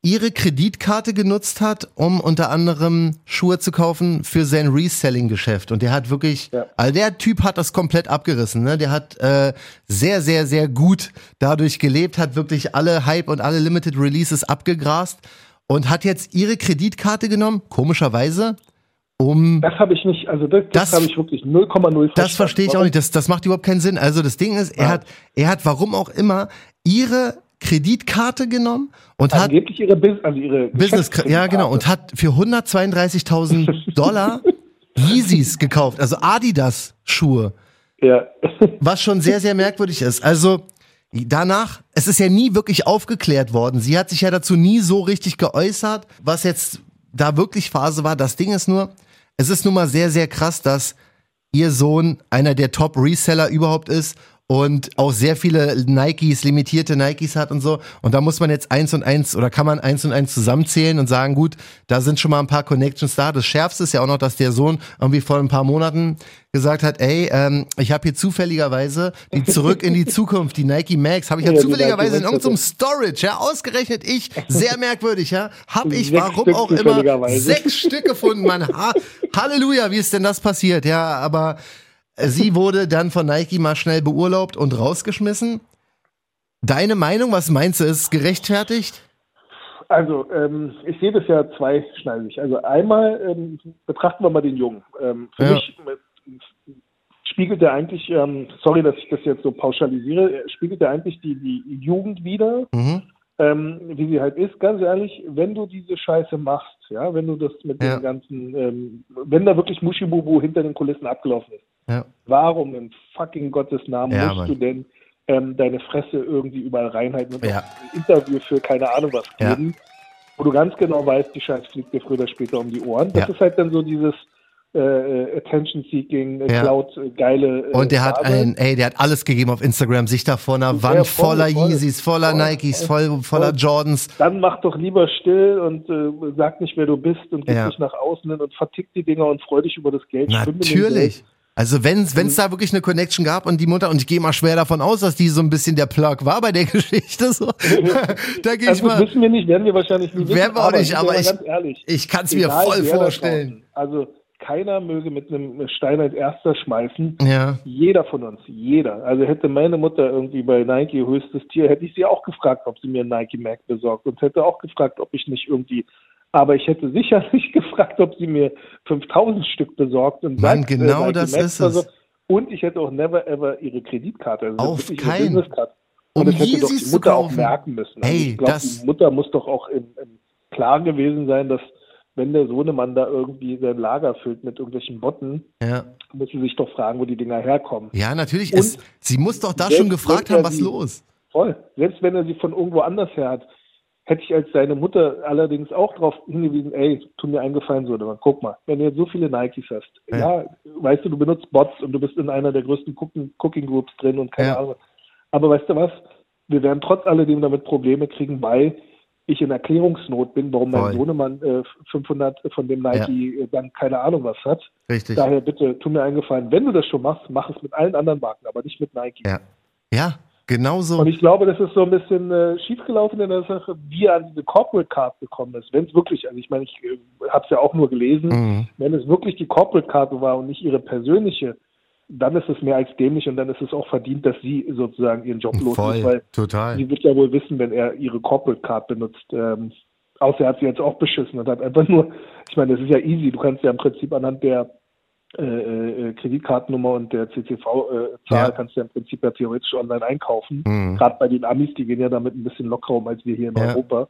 ihre Kreditkarte genutzt hat, um unter anderem Schuhe zu kaufen für sein Reselling-Geschäft. Und der hat wirklich, Ja. also der Typ hat das komplett abgerissen. Ne? Der hat äh, sehr, sehr, sehr gut dadurch gelebt, hat wirklich alle Hype und alle Limited Releases abgegrast und hat jetzt ihre Kreditkarte genommen, komischerweise, um Das habe ich nicht, also das, das, Das- habe ich wirklich 0,0 das verstehe ich auch nicht. Das, das macht überhaupt keinen Sinn. Also das Ding ist, er Ja. hat, er hat, warum auch immer, ihre Kreditkarte genommen und hat Angeblich ihre, Bus also ihre Business, ja genau, und hat für 132.000 Dollar Yeezys gekauft, also Adidas Schuhe, Ja. was schon sehr, sehr merkwürdig ist. Also danach, es ist ja nie wirklich aufgeklärt worden. Sie hat sich ja dazu nie so richtig geäußert, was jetzt da wirklich Phase war. Das Ding ist nur, es ist nun mal sehr, sehr krass, dass ihr Sohn einer der Top-Reseller überhaupt ist und auch sehr viele Nikes, limitierte Nikes hat und so. Und da muss man jetzt eins und eins oder kann man eins und eins zusammenzählen und sagen, gut, da sind schon mal ein paar Connections da. Das Schärfste ist ja auch noch, dass der Sohn irgendwie vor ein paar Monaten gesagt hat, ey, ähm, ich habe hier zufälligerweise die zurück in die Zukunft, die Nike Max, habe ich ja, Ja, zufälligerweise in irgendeinem Storage, ja, ausgerechnet ich, sehr merkwürdig, ja, habe ich, Sechs warum Stück auch immer, sechs Stück gefunden, Mann. Ha Halleluja, wie ist denn das passiert? Ja, aber sie wurde dann von Nike mal schnell beurlaubt und rausgeschmissen. Deine Meinung, was meinst du, ist gerechtfertigt? Also, ähm, ich sehe das ja zweischneidig. Also einmal ähm, betrachten wir mal den Jungen. Ähm, für Ja. mich äh, spiegelt er eigentlich, ähm, sorry, dass ich das jetzt so pauschalisiere, er spiegelt er eigentlich die, die Jugend wieder, Mhm. ähm, wie sie halt ist. Ganz ehrlich, wenn du diese Scheiße machst, ja, wenn du das mit Ja. dem ganzen, ähm, wenn da wirklich Muschibubu hinter den Kulissen abgelaufen ist, Ja. warum in fucking Gottes Namen Ja, musst Mann. du denn ähm, deine Fresse irgendwie überall reinhalten und Ja. ein Interview für keine Ahnung was geben, wo du ganz genau weißt, die Scheiß fliegt dir früher oder später um die Ohren. Das ist halt dann so dieses äh, äh, Attention-Seeking, äh, Ja. Cloud, äh, geile äh, Und der hat Phase. ein, ey, der hat alles gegeben auf Instagram, sich da vor einer Wand voll, voller voll. Yeezys, voller Voll, Nikes, voll, voller voll. Jordans. Dann mach doch lieber still und äh, sag nicht, wer du bist und gib Ja. dich nach außen hin und vertick die Dinger und freu dich über das Geld. Natürlich. Also wenn es da wirklich eine Connection gab und die Mutter, und ich gehe mal schwer davon aus, dass die so ein bisschen der Plug war bei der Geschichte, so, da gehe ich Also, das mal, wissen wir nicht, werden wir wahrscheinlich nie wissen. Werden wir auch nicht, aber ich- ehrlich, ich kann es mir voll vorstellen. Also keiner möge mit einem Stein als erster schmeißen. Ja, Jeder von uns, jeder. Also hätte meine Mutter irgendwie bei Nike höchstes Tier, hätte ich sie auch gefragt, ob sie mir einen Nike Mac besorgt und hätte auch gefragt, ob ich nicht irgendwie, aber ich hätte sicherlich gefragt, ob sie mir 5000 Stück besorgt und Mann, sagt, genau Nike das ist es. besorgt. Und ich hätte auch never ever ihre Kreditkarte, also Auf keinen. Businesscard. Um Und das hätte doch die Mutter auch merken müssen. Also Ey, ich glaube, das- die Mutter muss doch auch im, im klar gewesen sein, dass wenn der Sohnemann da irgendwie sein Lager füllt mit irgendwelchen Botten, ja. muss sie sich doch fragen, wo die Dinger herkommen. Ja, natürlich. Und Es, sie muss doch da schon gefragt haben, was die- los. Voll. Selbst wenn er sie von irgendwo anders her hat, hätte ich als seine Mutter allerdings auch darauf hingewiesen, ey, tu mir einen Gefallen, so, aber guck mal, wenn du jetzt so viele Nikes hast, Ja. ja, weißt du, du benutzt Bots und du bist in einer der größten Cooking, Cooking Groups drin und keine Ja. Ahnung. Aber weißt du was? Wir werden trotz alledem damit Probleme kriegen, weil ich in Erklärungsnot bin, warum Voll. mein Sohnemann äh, 500 von dem Nike äh, dann keine Ahnung was hat. Richtig. Daher bitte, tu mir einen Gefallen. Wenn du das schon machst, mach es mit allen anderen Marken, aber nicht mit Nike. Ja. Ja, genau so. Und ich glaube, das ist so ein bisschen äh, schiefgelaufen in der Sache, wie er an diese Corporate Card gekommen ist. Wenn es wirklich, also ich meine, ich äh, habe es ja auch nur gelesen, Mhm. wenn es wirklich die Corporate Card war und nicht ihre persönliche, dann ist es mehr als dämlich und dann ist es auch verdient, dass sie sozusagen ihren Job los ist, weil Voll, total. sie wird ja wohl wissen, wenn er ihre Corporate Card benutzt. Ähm, außer er hat sie jetzt auch beschissen und hat einfach nur, ich meine, das ist ja easy, du kannst ja im Prinzip anhand der äh, äh, Kreditkartennummer und der CCV-Zahl Ja. kannst du ja im Prinzip ja theoretisch online einkaufen. Mhm. Gerade bei den Amis, die gehen ja damit ein bisschen lockerer um als wir hier in Ja. Europa.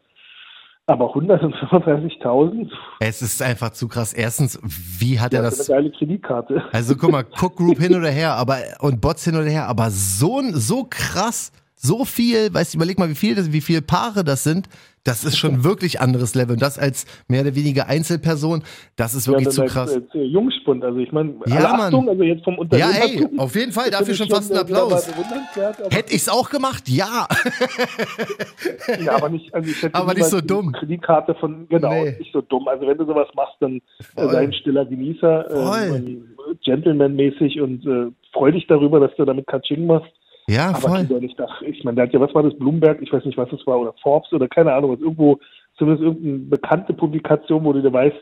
Aber 135.000, Es ist einfach zu krass. Erstens, wie hat er das ist das? eine geile Kreditkarte. Also guck mal, Cook Group hin oder her, aber und Bots hin oder her, aber so so krass, so viel, weißt du, überleg mal, wie viel das, wie viele Paare das sind. Das ist schon wirklich anderes Level. Und das als mehr oder weniger Einzelperson, das ist wirklich Ja, zu krass. Als, als äh, Jungspund, also ich meine, Ja, Mann. Achtung, also jetzt vom Ja, Unternehmertum. ey, auf jeden Fall, dafür schon ich fast einen äh, wieder Applaus. Hätte ich's auch gemacht? Ja. Ja, aber nicht, also ich hätte Aber nicht so dumm. Kreditkarte von, genau, Nee. nicht so dumm. Also wenn du sowas machst, dann äh, Voll. sei ein stiller Genießer, ähm, Gentleman-mäßig und äh, freu dich darüber, dass du damit Katsching machst. Ja, Aber voll. doch nicht, ach, ich meine, der hat ja, was war das, Bloomberg, ich weiß nicht, was das war, oder Forbes oder keine Ahnung, was irgendwo zumindest irgendeine bekannte Publikation, wo du dir weißt,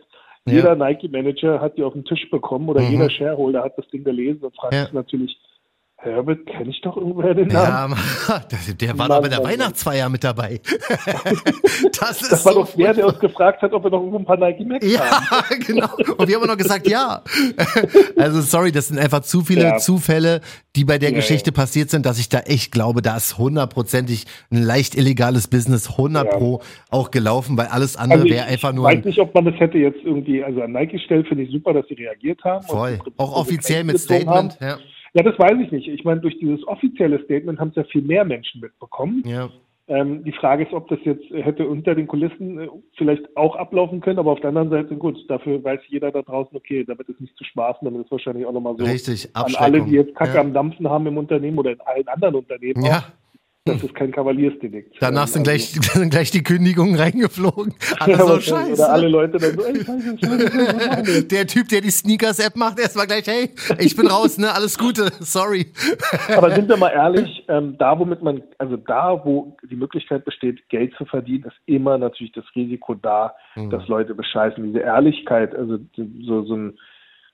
jeder Nike-Manager hat die auf den Tisch bekommen oder Mhm. jeder Shareholder hat das Ding gelesen und fragt Ja. sich natürlich, Herbert, kenne ich doch irgendwer den Ja, Namen? der, der war Mann, doch bei der Mann. Weihnachtsfeier mit dabei. das ist Das war so doch der, der uns gefragt hat, ob wir noch irgendwo ein paar Nike Max Ja, haben. genau. Und wir haben noch gesagt, ja. Also sorry, das sind einfach zu viele Ja. Zufälle, die bei der Ja, Geschichte passiert sind, dass ich da echt glaube, da ist hundertprozentig ein leicht illegales Business 100 Ja. pro auch gelaufen, weil alles andere Also ich wäre einfach nur weiß ein, nicht, ob man das hätte jetzt irgendwie, also an Nike stellen finde ich super, dass sie reagiert haben. voll. Auch offiziell mit Statement. Ja. Haben. Ja, das weiß ich nicht. Ich meine, durch dieses offizielle Statement haben es ja viel mehr Menschen mitbekommen. ja. Ähm, die Frage ist, ob das jetzt hätte unter den Kulissen äh, vielleicht auch ablaufen können, aber auf der anderen Seite, gut, dafür weiß jeder da draußen, okay, damit ist nicht zu spaßen, damit ist wahrscheinlich auch nochmal so Richtig, an alle, die jetzt Kacke ja. am Dampfen haben im Unternehmen oder in allen anderen Unternehmen auch, ja, das ist kein Kavaliersdelikt. danach sind also- gleich, sind gleich die Kündigungen reingeflogen. Alle Ja, so scheiße. Oder alle Leute dann so, ey, scheiße, scheiße? Der Typ, der die Sneakers-App macht, erstmal gleich, hey, ich bin raus, ne? Alles Gute, sorry. Aber sind wir mal ehrlich, ähm, da womit man, also da, wo die Möglichkeit besteht, Geld zu verdienen, ist immer natürlich das Risiko da, Mhm. dass Leute bescheißen. Diese Ehrlichkeit, also so, so ein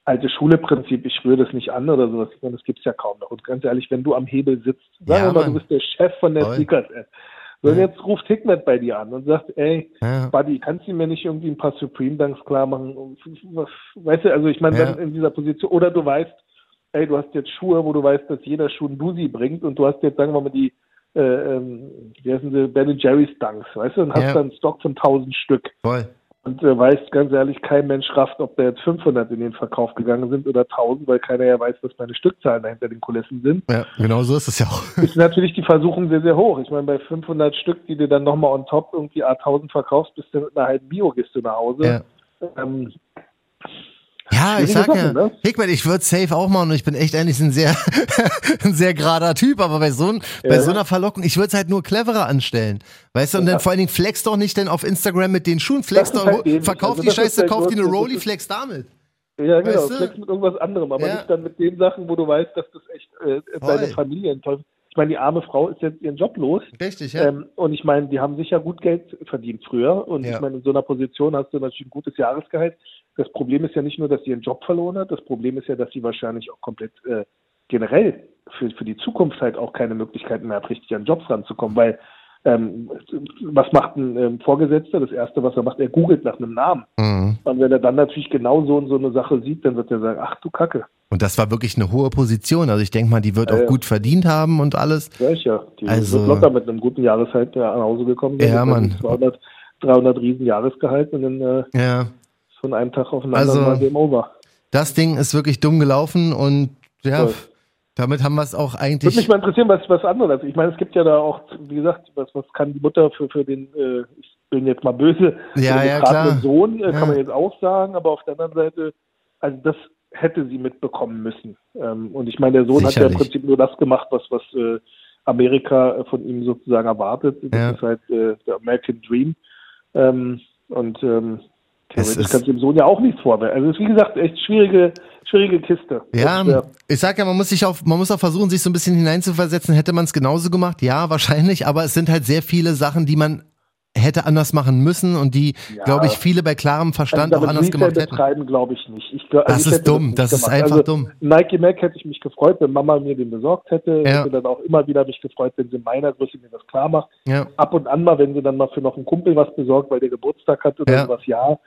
alte Schule-Prinzip, ich rühre das nicht an oder sowas, ich meine, das gibt's ja kaum noch. Und ganz ehrlich, wenn du am Hebel sitzt, sagen Ja, wir mal, du bist der Chef von der. Sneakers-App. So, und jetzt ruft Hikmet bei dir an und sagt, ey, Ja. Buddy, kannst du mir nicht irgendwie ein paar Supreme Dunks klar machen? Weißt du, also ich meine, Ja. dann in dieser Position, oder du weißt, ey, du hast jetzt Schuhe, wo du weißt, dass jeder Schuh ein Dusi bringt und du hast jetzt, sagen wir mal, die, äh, ähm, wie heißen sie, Ben Jerry's Dunks, weißt du, und hast Ja. dann einen Stock von 1000 Stück. Voll. Und äh, weißt ganz ehrlich, kein Mensch rafft, ob da jetzt 500 in den Verkauf gegangen sind oder 1000, weil keiner ja weiß, was meine Stückzahlen da hinter den Kulissen sind. Ja, genau so ist es ja auch. Ist natürlich die Versuchung sehr, sehr hoch. Ich meine, bei 500 Stück, die du dann nochmal on top irgendwie A1000 verkaufst, bist du mit einer halben Bio-Kiste nach Hause. Ja. Ähm, Ja, ich sag ja, Sache, ne? Hickman, ich würde safe auch machen und ich bin echt eigentlich ein sehr, ein sehr gerader Typ, aber bei so, ein, bei Ja. so einer Verlockung, ich würde es halt nur cleverer anstellen. Weißt du, und dann vor allen Dingen flex doch nicht denn auf Instagram mit den Schuhen, flex doch, halt verkauf also die Scheiße, der kauf dir eine Rolli, flex damit. Ja, genau. Weißt du? Flex mit irgendwas anderem, aber Ja. nicht dann mit den Sachen, wo du weißt, dass das echt äh, deine Voll. Familie enttäuscht. Ich meine, die arme Frau ist jetzt ihren Job los. Richtig, ja. Ähm, und ich meine, die haben sicher gut Geld verdient früher. Und Ja. ich meine, in so einer Position hast du natürlich ein gutes Jahresgehalt. Das Problem ist ja nicht nur, dass sie ihren Job verloren hat. Das Problem ist ja, dass sie wahrscheinlich auch komplett äh, generell für, für die Zukunft halt auch keine Möglichkeiten mehr hat, richtig an Jobs ranzukommen. Weil ähm, was macht ein ähm, Vorgesetzter? Das Erste, was er macht, er googelt nach einem Namen. Mhm. Und wenn er dann natürlich genau so, so eine Sache sieht, dann wird er sagen, ach du Kacke, Und das war wirklich eine hohe Position. Also ich denke mal, die wird Ja, auch ja. gut verdient haben und alles. sag ich ja. Die Also- wird locker mit einem guten Jahreshalt äh, nach Hause gekommen. Ja, Mann. 200, 300 riesen Jahresgehalt und dann äh, Ja. Von einem Tag auf den Also- anderen mal Game Over. Das Ding ist wirklich dumm gelaufen und ja, Voll. damit haben wir es auch Würde eigentlich. mich mal interessieren, was, was anderes. Ich meine, es gibt ja da auch, wie gesagt, was, was kann die Mutter für, für den, äh, ich bin jetzt mal böse, Ja, für den ja, klar. Sohn, äh, Ja. kann man jetzt auch sagen, aber auf der anderen Seite, also das hätte sie mitbekommen müssen. Ähm, und ich meine, der Sohn hat ja Sicherlich. im Prinzip nur das gemacht, was, was äh, Amerika äh, von ihm sozusagen erwartet. Das Ja. ist halt äh, der American Dream. Ähm, und ähm, theoretisch kannst du dem Sohn ja auch nichts vorwerfen. Also es ist wie gesagt echt schwierige, schwierige Kiste. Ja, Und, äh, ich sag ja, man muss sich auch, man muss auch versuchen, sich so ein bisschen hineinzuversetzen. Hätte man es genauso gemacht? Ja, wahrscheinlich, aber es sind halt sehr viele Sachen, die man hätte anders machen müssen und die, Ja. glaube ich, viele bei klarem Verstand also auch anders gemacht hätten. betreiben glaube ich nicht. Ich also Das ich ist dumm, nicht das ist einfach also, dumm. Nike Mac hätte ich mich gefreut, wenn Mama mir den besorgt hätte. Ja. Hätte dann auch immer wieder mich gefreut, wenn sie in meiner Größe mir das klar macht. Ja, Ab und an mal, wenn sie dann mal für noch einen Kumpel was besorgt, weil der Geburtstag hat oder Ja. sowas, ja.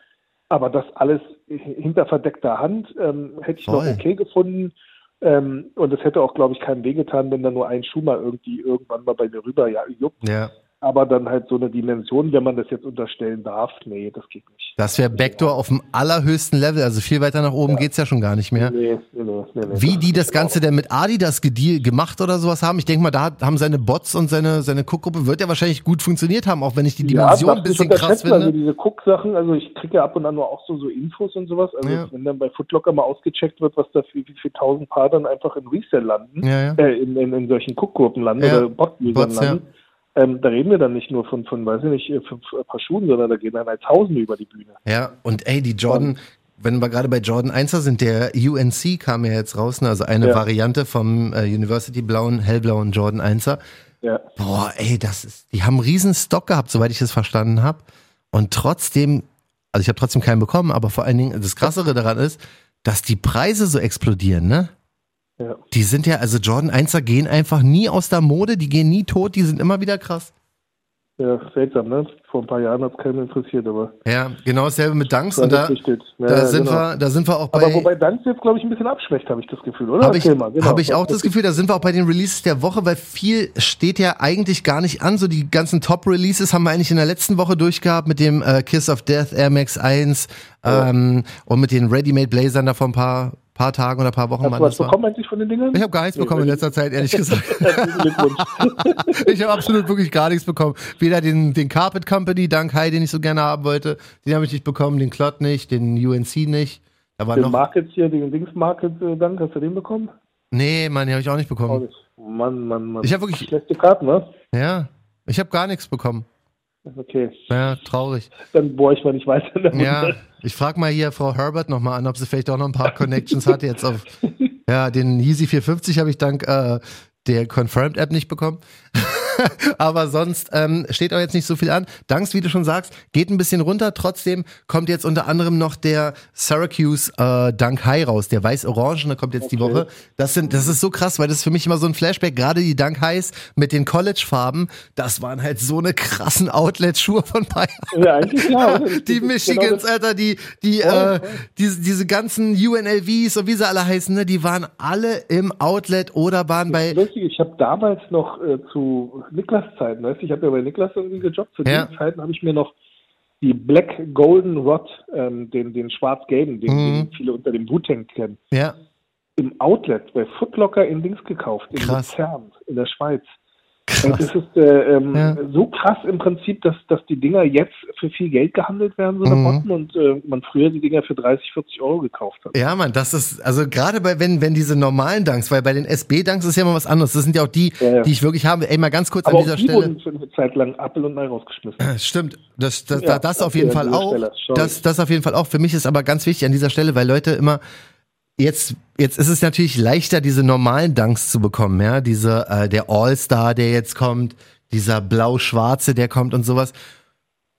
Aber das alles hinter verdeckter Hand ähm, hätte ich noch Voll. okay gefunden. Ähm, und es hätte auch, glaube ich, keinem wehgetan, wenn da nur ein Schuh mal irgendwie irgendwann mal bei mir rüber ja, juckt. ja. Aber dann halt so eine Dimension, wenn man das jetzt unterstellen darf, nee, das geht nicht. Das wäre Backdoor auf dem allerhöchsten Level. Also viel weiter nach oben geht's ja schon gar nicht mehr. Nee, nee, nee, nee. Wie die das Ganze denn mit Adidas gemacht oder sowas haben. Ich denke mal, da haben seine Bots und seine, seine Cook-Gruppe wird ja wahrscheinlich gut funktioniert haben, auch wenn ich die Dimension darf ein bisschen krass unterschätzen. Also finde. diese Cook-Sachen, also ich kriege ja ab und an nur auch so, so Infos und sowas. Also Ja. wenn dann bei Footlocker mal ausgecheckt wird, was da für wie tausend Paar dann einfach in Resell landen, Ja, ja. Äh, in, in, in solchen Cook-Gruppen landen Ja. oder Bot-Usern ja. landen. Ähm, da reden wir dann nicht nur von, von weiß ich nicht, äh, fünf äh, Paar Schuhen, sondern da gehen dann halt Tausende über die Bühne. Ja, und ey, die Jordan, wenn wir gerade bei Jordan 1er sind, der UNC kam ja jetzt raus, ne? also eine Ja. Variante vom äh, University blauen, hellblauen Jordan 1er. Ja. Boah, ey, das ist, die haben einen riesen Stock gehabt, soweit ich es verstanden habe. und trotzdem, also ich habe trotzdem keinen bekommen, aber vor allen Dingen das Krassere daran ist, dass die Preise so explodieren, ne? Ja. Die sind ja, also Jordan 1er gehen einfach nie aus der Mode, die gehen nie tot, die sind immer wieder krass. Ja, seltsam, ne? Vor ein paar Jahren hat es keinen interessiert, aber. Ja, genau dasselbe mit Dunks und da. Ja, da, ja, sind genau. wir, da sind wir auch bei. Aber wobei Dunks jetzt, glaube ich, ein bisschen abschwächt, habe ich das Gefühl, oder? Habe ich, genau. hab ich auch das Gefühl, da sind wir auch bei den Releases der Woche, weil viel steht ja eigentlich gar nicht an. So die ganzen Top-Releases haben wir eigentlich in der letzten Woche durchgehabt mit dem äh, Kiss of Death Air Max 1 ähm, und mit den Ready-Made Blazern da vor ein paar, paar Tagen oder paar Wochen. Hast wann du was war. bekommen eigentlich von den Dingern? Ich habe gar nichts Nee, bekommen in letzter Zeit, ehrlich gesagt. Ich habe absolut wirklich gar nichts bekommen. Weder den, den Carpet Company, Dank Hai, den ich so gerne haben wollte, den habe ich nicht bekommen, den Clot nicht, den UNC nicht. Da war Den noch. Market hier, den Dings Market äh, Dank, hast du den bekommen? Nee, Mann, den habe ich auch nicht Auch bekommen. nicht. Mann, Mann, Mann. Ich habe wirklich. Schlechte Karten, ne? Ja, ich habe gar nichts bekommen. Okay. Ja, traurig. Dann bohre ich mal nicht weiter. Ja, ich frage mal hier Frau Herbert nochmal an, ob sie vielleicht auch noch ein paar Connections hat jetzt auf. Ja, den Yeezy 450 habe ich dank äh, der Confirmed App nicht bekommen. Aber sonst ähm, steht auch jetzt nicht so viel an. Danks, wie du schon sagst, geht ein bisschen runter. Trotzdem kommt jetzt unter anderem noch der Syracuse äh, Dunk High raus, der weiß-orangene kommt jetzt die Okay. Woche. Das sind, das ist so krass, weil das ist für mich immer so ein Flashback. Gerade die Dunk Highs mit den College-Farben, das waren halt so eine krassen Outlet-Schuhe von Bayern. Ja, eigentlich ja. oder? Die ist Michigans, genau Alter, die, die, äh, diese, diese ganzen UNLVs und wie sie alle heißen, ne, die waren alle im Outlet oder waren bei, Lustig, ich habe damals noch äh, zu Niklas Zeiten, weißt du, ich habe ja bei Niklas irgendwie gejobbt, zu Ja. den Zeiten habe ich mir noch die Black Golden Rod, ähm, den, den schwarz-gelben, den, Mhm. den viele unter dem Wu-Tang kennen, ja, im Outlet bei Footlocker in Dings gekauft, in Krass. Luzern, in der Schweiz. Krass. Und das ist äh, ähm, Ja. so krass im Prinzip, dass, dass die Dinger jetzt für viel Geld gehandelt werden, so eine Mhm. Botten, und äh, man früher die Dinger für 30, 40 Euro gekauft hat. Ja, Mann, das ist, also gerade bei, wenn, wenn diese normalen Dunks, weil bei den SB-Dunks ist ja immer was anderes. Das sind ja auch die, Ja, ja. die ich wirklich habe. Ey, mal ganz kurz Aber an dieser die Stelle. wurden für eine Zeit lang Apfel und Ei rausgeschmissen. Stimmt, das, das, Ja, das auf jeden Fall auch. Stelle. Das, das auf jeden Fall auch. Für mich ist aber ganz wichtig an dieser Stelle, weil Leute immer jetzt jetzt ist es natürlich leichter, diese normalen Dunks zu bekommen, ja, diese äh, der All-Star, der jetzt kommt, dieser blau-schwarze, der kommt und sowas.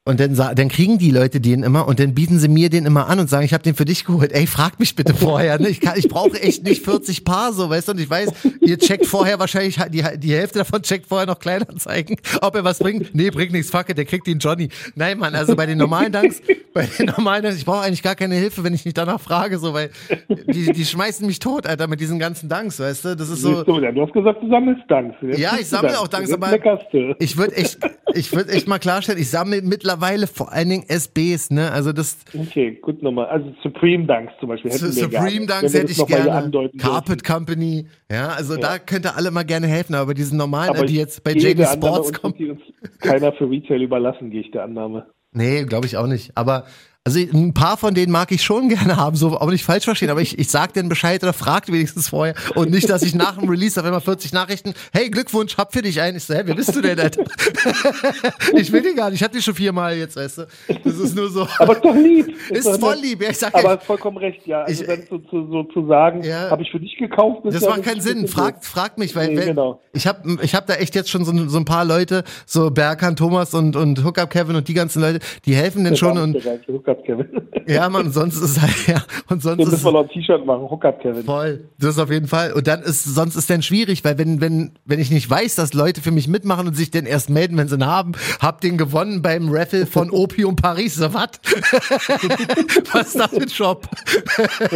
Und dann, dann kriegen die Leute den immer und dann bieten sie mir den immer an und sagen, ich habe den für dich geholt. Ey, frag mich bitte vorher. Ne? Ich, kann, ich brauche echt nicht 40 Paar, so, weißt du? Und ich weiß, ihr checkt vorher wahrscheinlich, die, die Hälfte davon checkt vorher noch Kleinanzeigen, ob er was bringt. Nee, bringt nichts, fuck it, der kriegt den Johnny. Nein, Mann, also bei den normalen Dunks, bei den normalen Dunks, ich brauche eigentlich gar keine Hilfe, wenn ich nicht danach frage, so, weil die, die schmeißen mich tot, Alter, mit diesen ganzen Dunks, weißt du? Das ist so. Du, hast gesagt, du sammelst Dunks. Jetzt Ja, ich sammle auch Dunks, Jetzt aber-. Ich würde echt, ich würde echt mal klarstellen, ich sammle mittlerweile vor allen Dingen SBs, ne? Also das Okay, gut nochmal. Also Supreme Dunks zum Beispiel hätten wir Supreme. Dunks hätte ich gerne. andeuten dürfen. Carpet Company, ja, also da könnt ihr alle mal gerne helfen, aber diesen normalen, Aber äh, die jetzt bei JD Sports kommen. keiner für Retail überlassen, gehe ich der Annahme. Nee, glaube ich auch nicht. Aber also ein paar von denen mag ich schon gerne haben, so auch nicht falsch verstehen, aber ich, ich sag denen Bescheid oder fragt wenigstens vorher und nicht, dass ich nach dem Release auf einmal 40 Nachrichten, hey, Glückwunsch, hab für dich einen. Ich so, hä, wer bist du denn, Alter? ich will den gar nicht, ich hatte den schon viermal jetzt, weißt du. Das ist nur so. Aber ist doch lieb. Ist voll lieb, ja, ich sag Aber hast vollkommen recht, ja. Also Ich- wenn so, zu, so zu sagen, Ja. habe ich für dich gekauft. Das ja macht keinen Sinn. Fragt, fragt mich, weil Nee, wenn, genau. ich habe ich hab da echt jetzt schon so, so ein paar Leute, so Berkan, Thomas und, und Hookup Kevin und die ganzen Leute, die helfen denn schon und Hookup Kevin. ja, man, sonst ist halt, ja, und sonst ist müssen wir noch ein T-Shirt machen, Hookup Kevin. voll. Das ist auf jeden Fall. Und dann ist, sonst ist dann schwierig, weil wenn, wenn, wenn ich nicht weiß, dass Leute für mich mitmachen und sich denn erst melden, wenn sie ihn haben, hab den gewonnen beim Raffle von Opium Paris. So, was? Was ist das für ein Shop?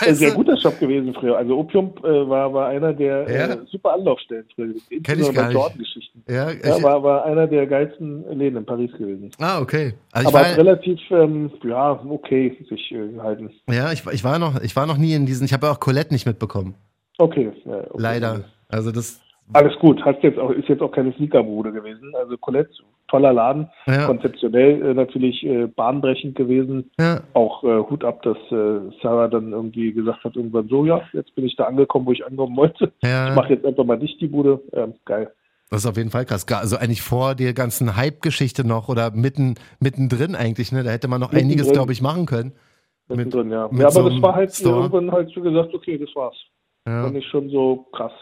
Ein sehr guter Shop gewesen früher. Also Opium äh, war, war einer der Ja? äh, super Anlaufstellen früher. Kenn ich gar nicht. Ja, Ja, war, war einer der geilsten Läden in Paris gewesen. ah, okay. Also ich Aber war, relativ, ähm, ja, okay sich äh, gehalten. ja, ich, ich war noch, ich war noch nie in diesen, ich habe auch Colette nicht mitbekommen. Okay. Ja, okay. Leider. Also das, Alles gut, hast jetzt auch, ist jetzt auch keine Sneakerbude gewesen. Also Colette, toller Laden, Ja. konzeptionell äh, natürlich äh, bahnbrechend gewesen. ja, Auch äh, Hut ab, dass äh, Sarah dann irgendwie gesagt hat, irgendwann so, ja, jetzt bin ich da angekommen, wo ich ankommen wollte. Ja. Ich mache jetzt einfach mal dicht die Bude. Ähm, geil. Das ist auf jeden Fall krass. Also eigentlich vor der ganzen Hype-Geschichte noch oder mitten, mittendrin eigentlich, ne? Da hätte man noch Mittendrin. einiges, glaube ich, machen können. Mit- Mittendrin, ja. mit ja, so aber einem das war halt Store. irgendwann halt so gesagt, okay, das war's. Ja. Fand ich schon so krass.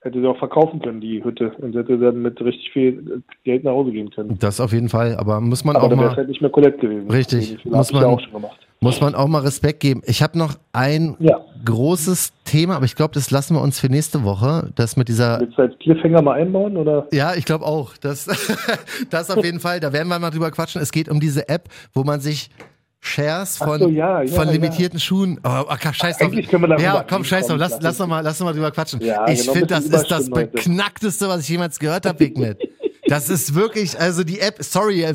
hätte sie auch verkaufen können, die Hütte. Und hätte dann mit richtig viel Geld nach Hause gehen können. Das auf jeden Fall, aber muss man Aber auch dann mal halt nicht mehr Colette gewesen. Richtig. Das Muss man- auch schon gemacht. muss man auch mal Respekt geben. Ich habe noch ein Ja. Großes Thema, aber ich glaube, das lassen wir uns für nächste Woche. Das mit dieser Willst du als Cliffhanger mal einbauen? Oder? Ja, ich glaube auch. Das, das auf jeden Fall. Da werden wir mal drüber quatschen. Es geht um diese App, wo man sich Shares von, so, ja, ja, von ja. limitierten Schuhen. Oh, okay, scheiß drauf. Eigentlich können wir Ja, komm, scheiß drauf. Lass, lass noch mal, lass noch mal drüber quatschen. Ja, ich genau, finde, das ist das beknackteste, was ich jemals gehört habe, Wignet. Das ist wirklich, also die App, sorry, äh,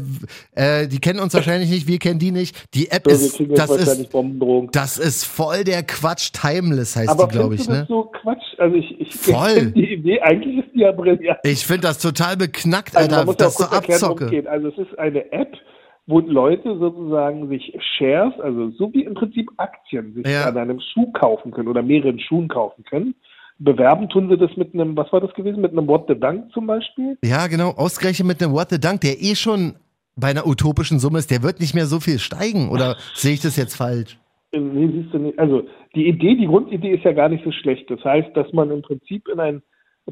äh, die kennen uns wahrscheinlich nicht, wir kennen die nicht. Die App So, ist, das ist, das ist voll der Quatsch. Timeless heißt Aber die, glaube ich, du ne? das so Quatsch? Also ich, ich, Voll. die Idee, eigentlich ist die ja brillant. Ich finde das total beknackt, Also Alter. Das so erklären, Abzocke. geht. Also es ist eine App, wo Leute sozusagen sich Shares, also so wie im Prinzip Aktien, sich Ja. an einem Schuh kaufen können oder mehreren Schuhen kaufen können. Bewerben tun sie das mit einem, was war das gewesen, mit einem What the Dunk zum Beispiel? Ja, genau. Ausgerechnet mit einem What the Dunk, der eh schon bei einer utopischen Summe ist, der wird nicht mehr so viel steigen. Oder sehe ich das jetzt falsch? Äh, Nee, siehst du nicht. Also die Idee, die Grundidee ist ja gar nicht so schlecht. Das heißt, dass man im Prinzip in ein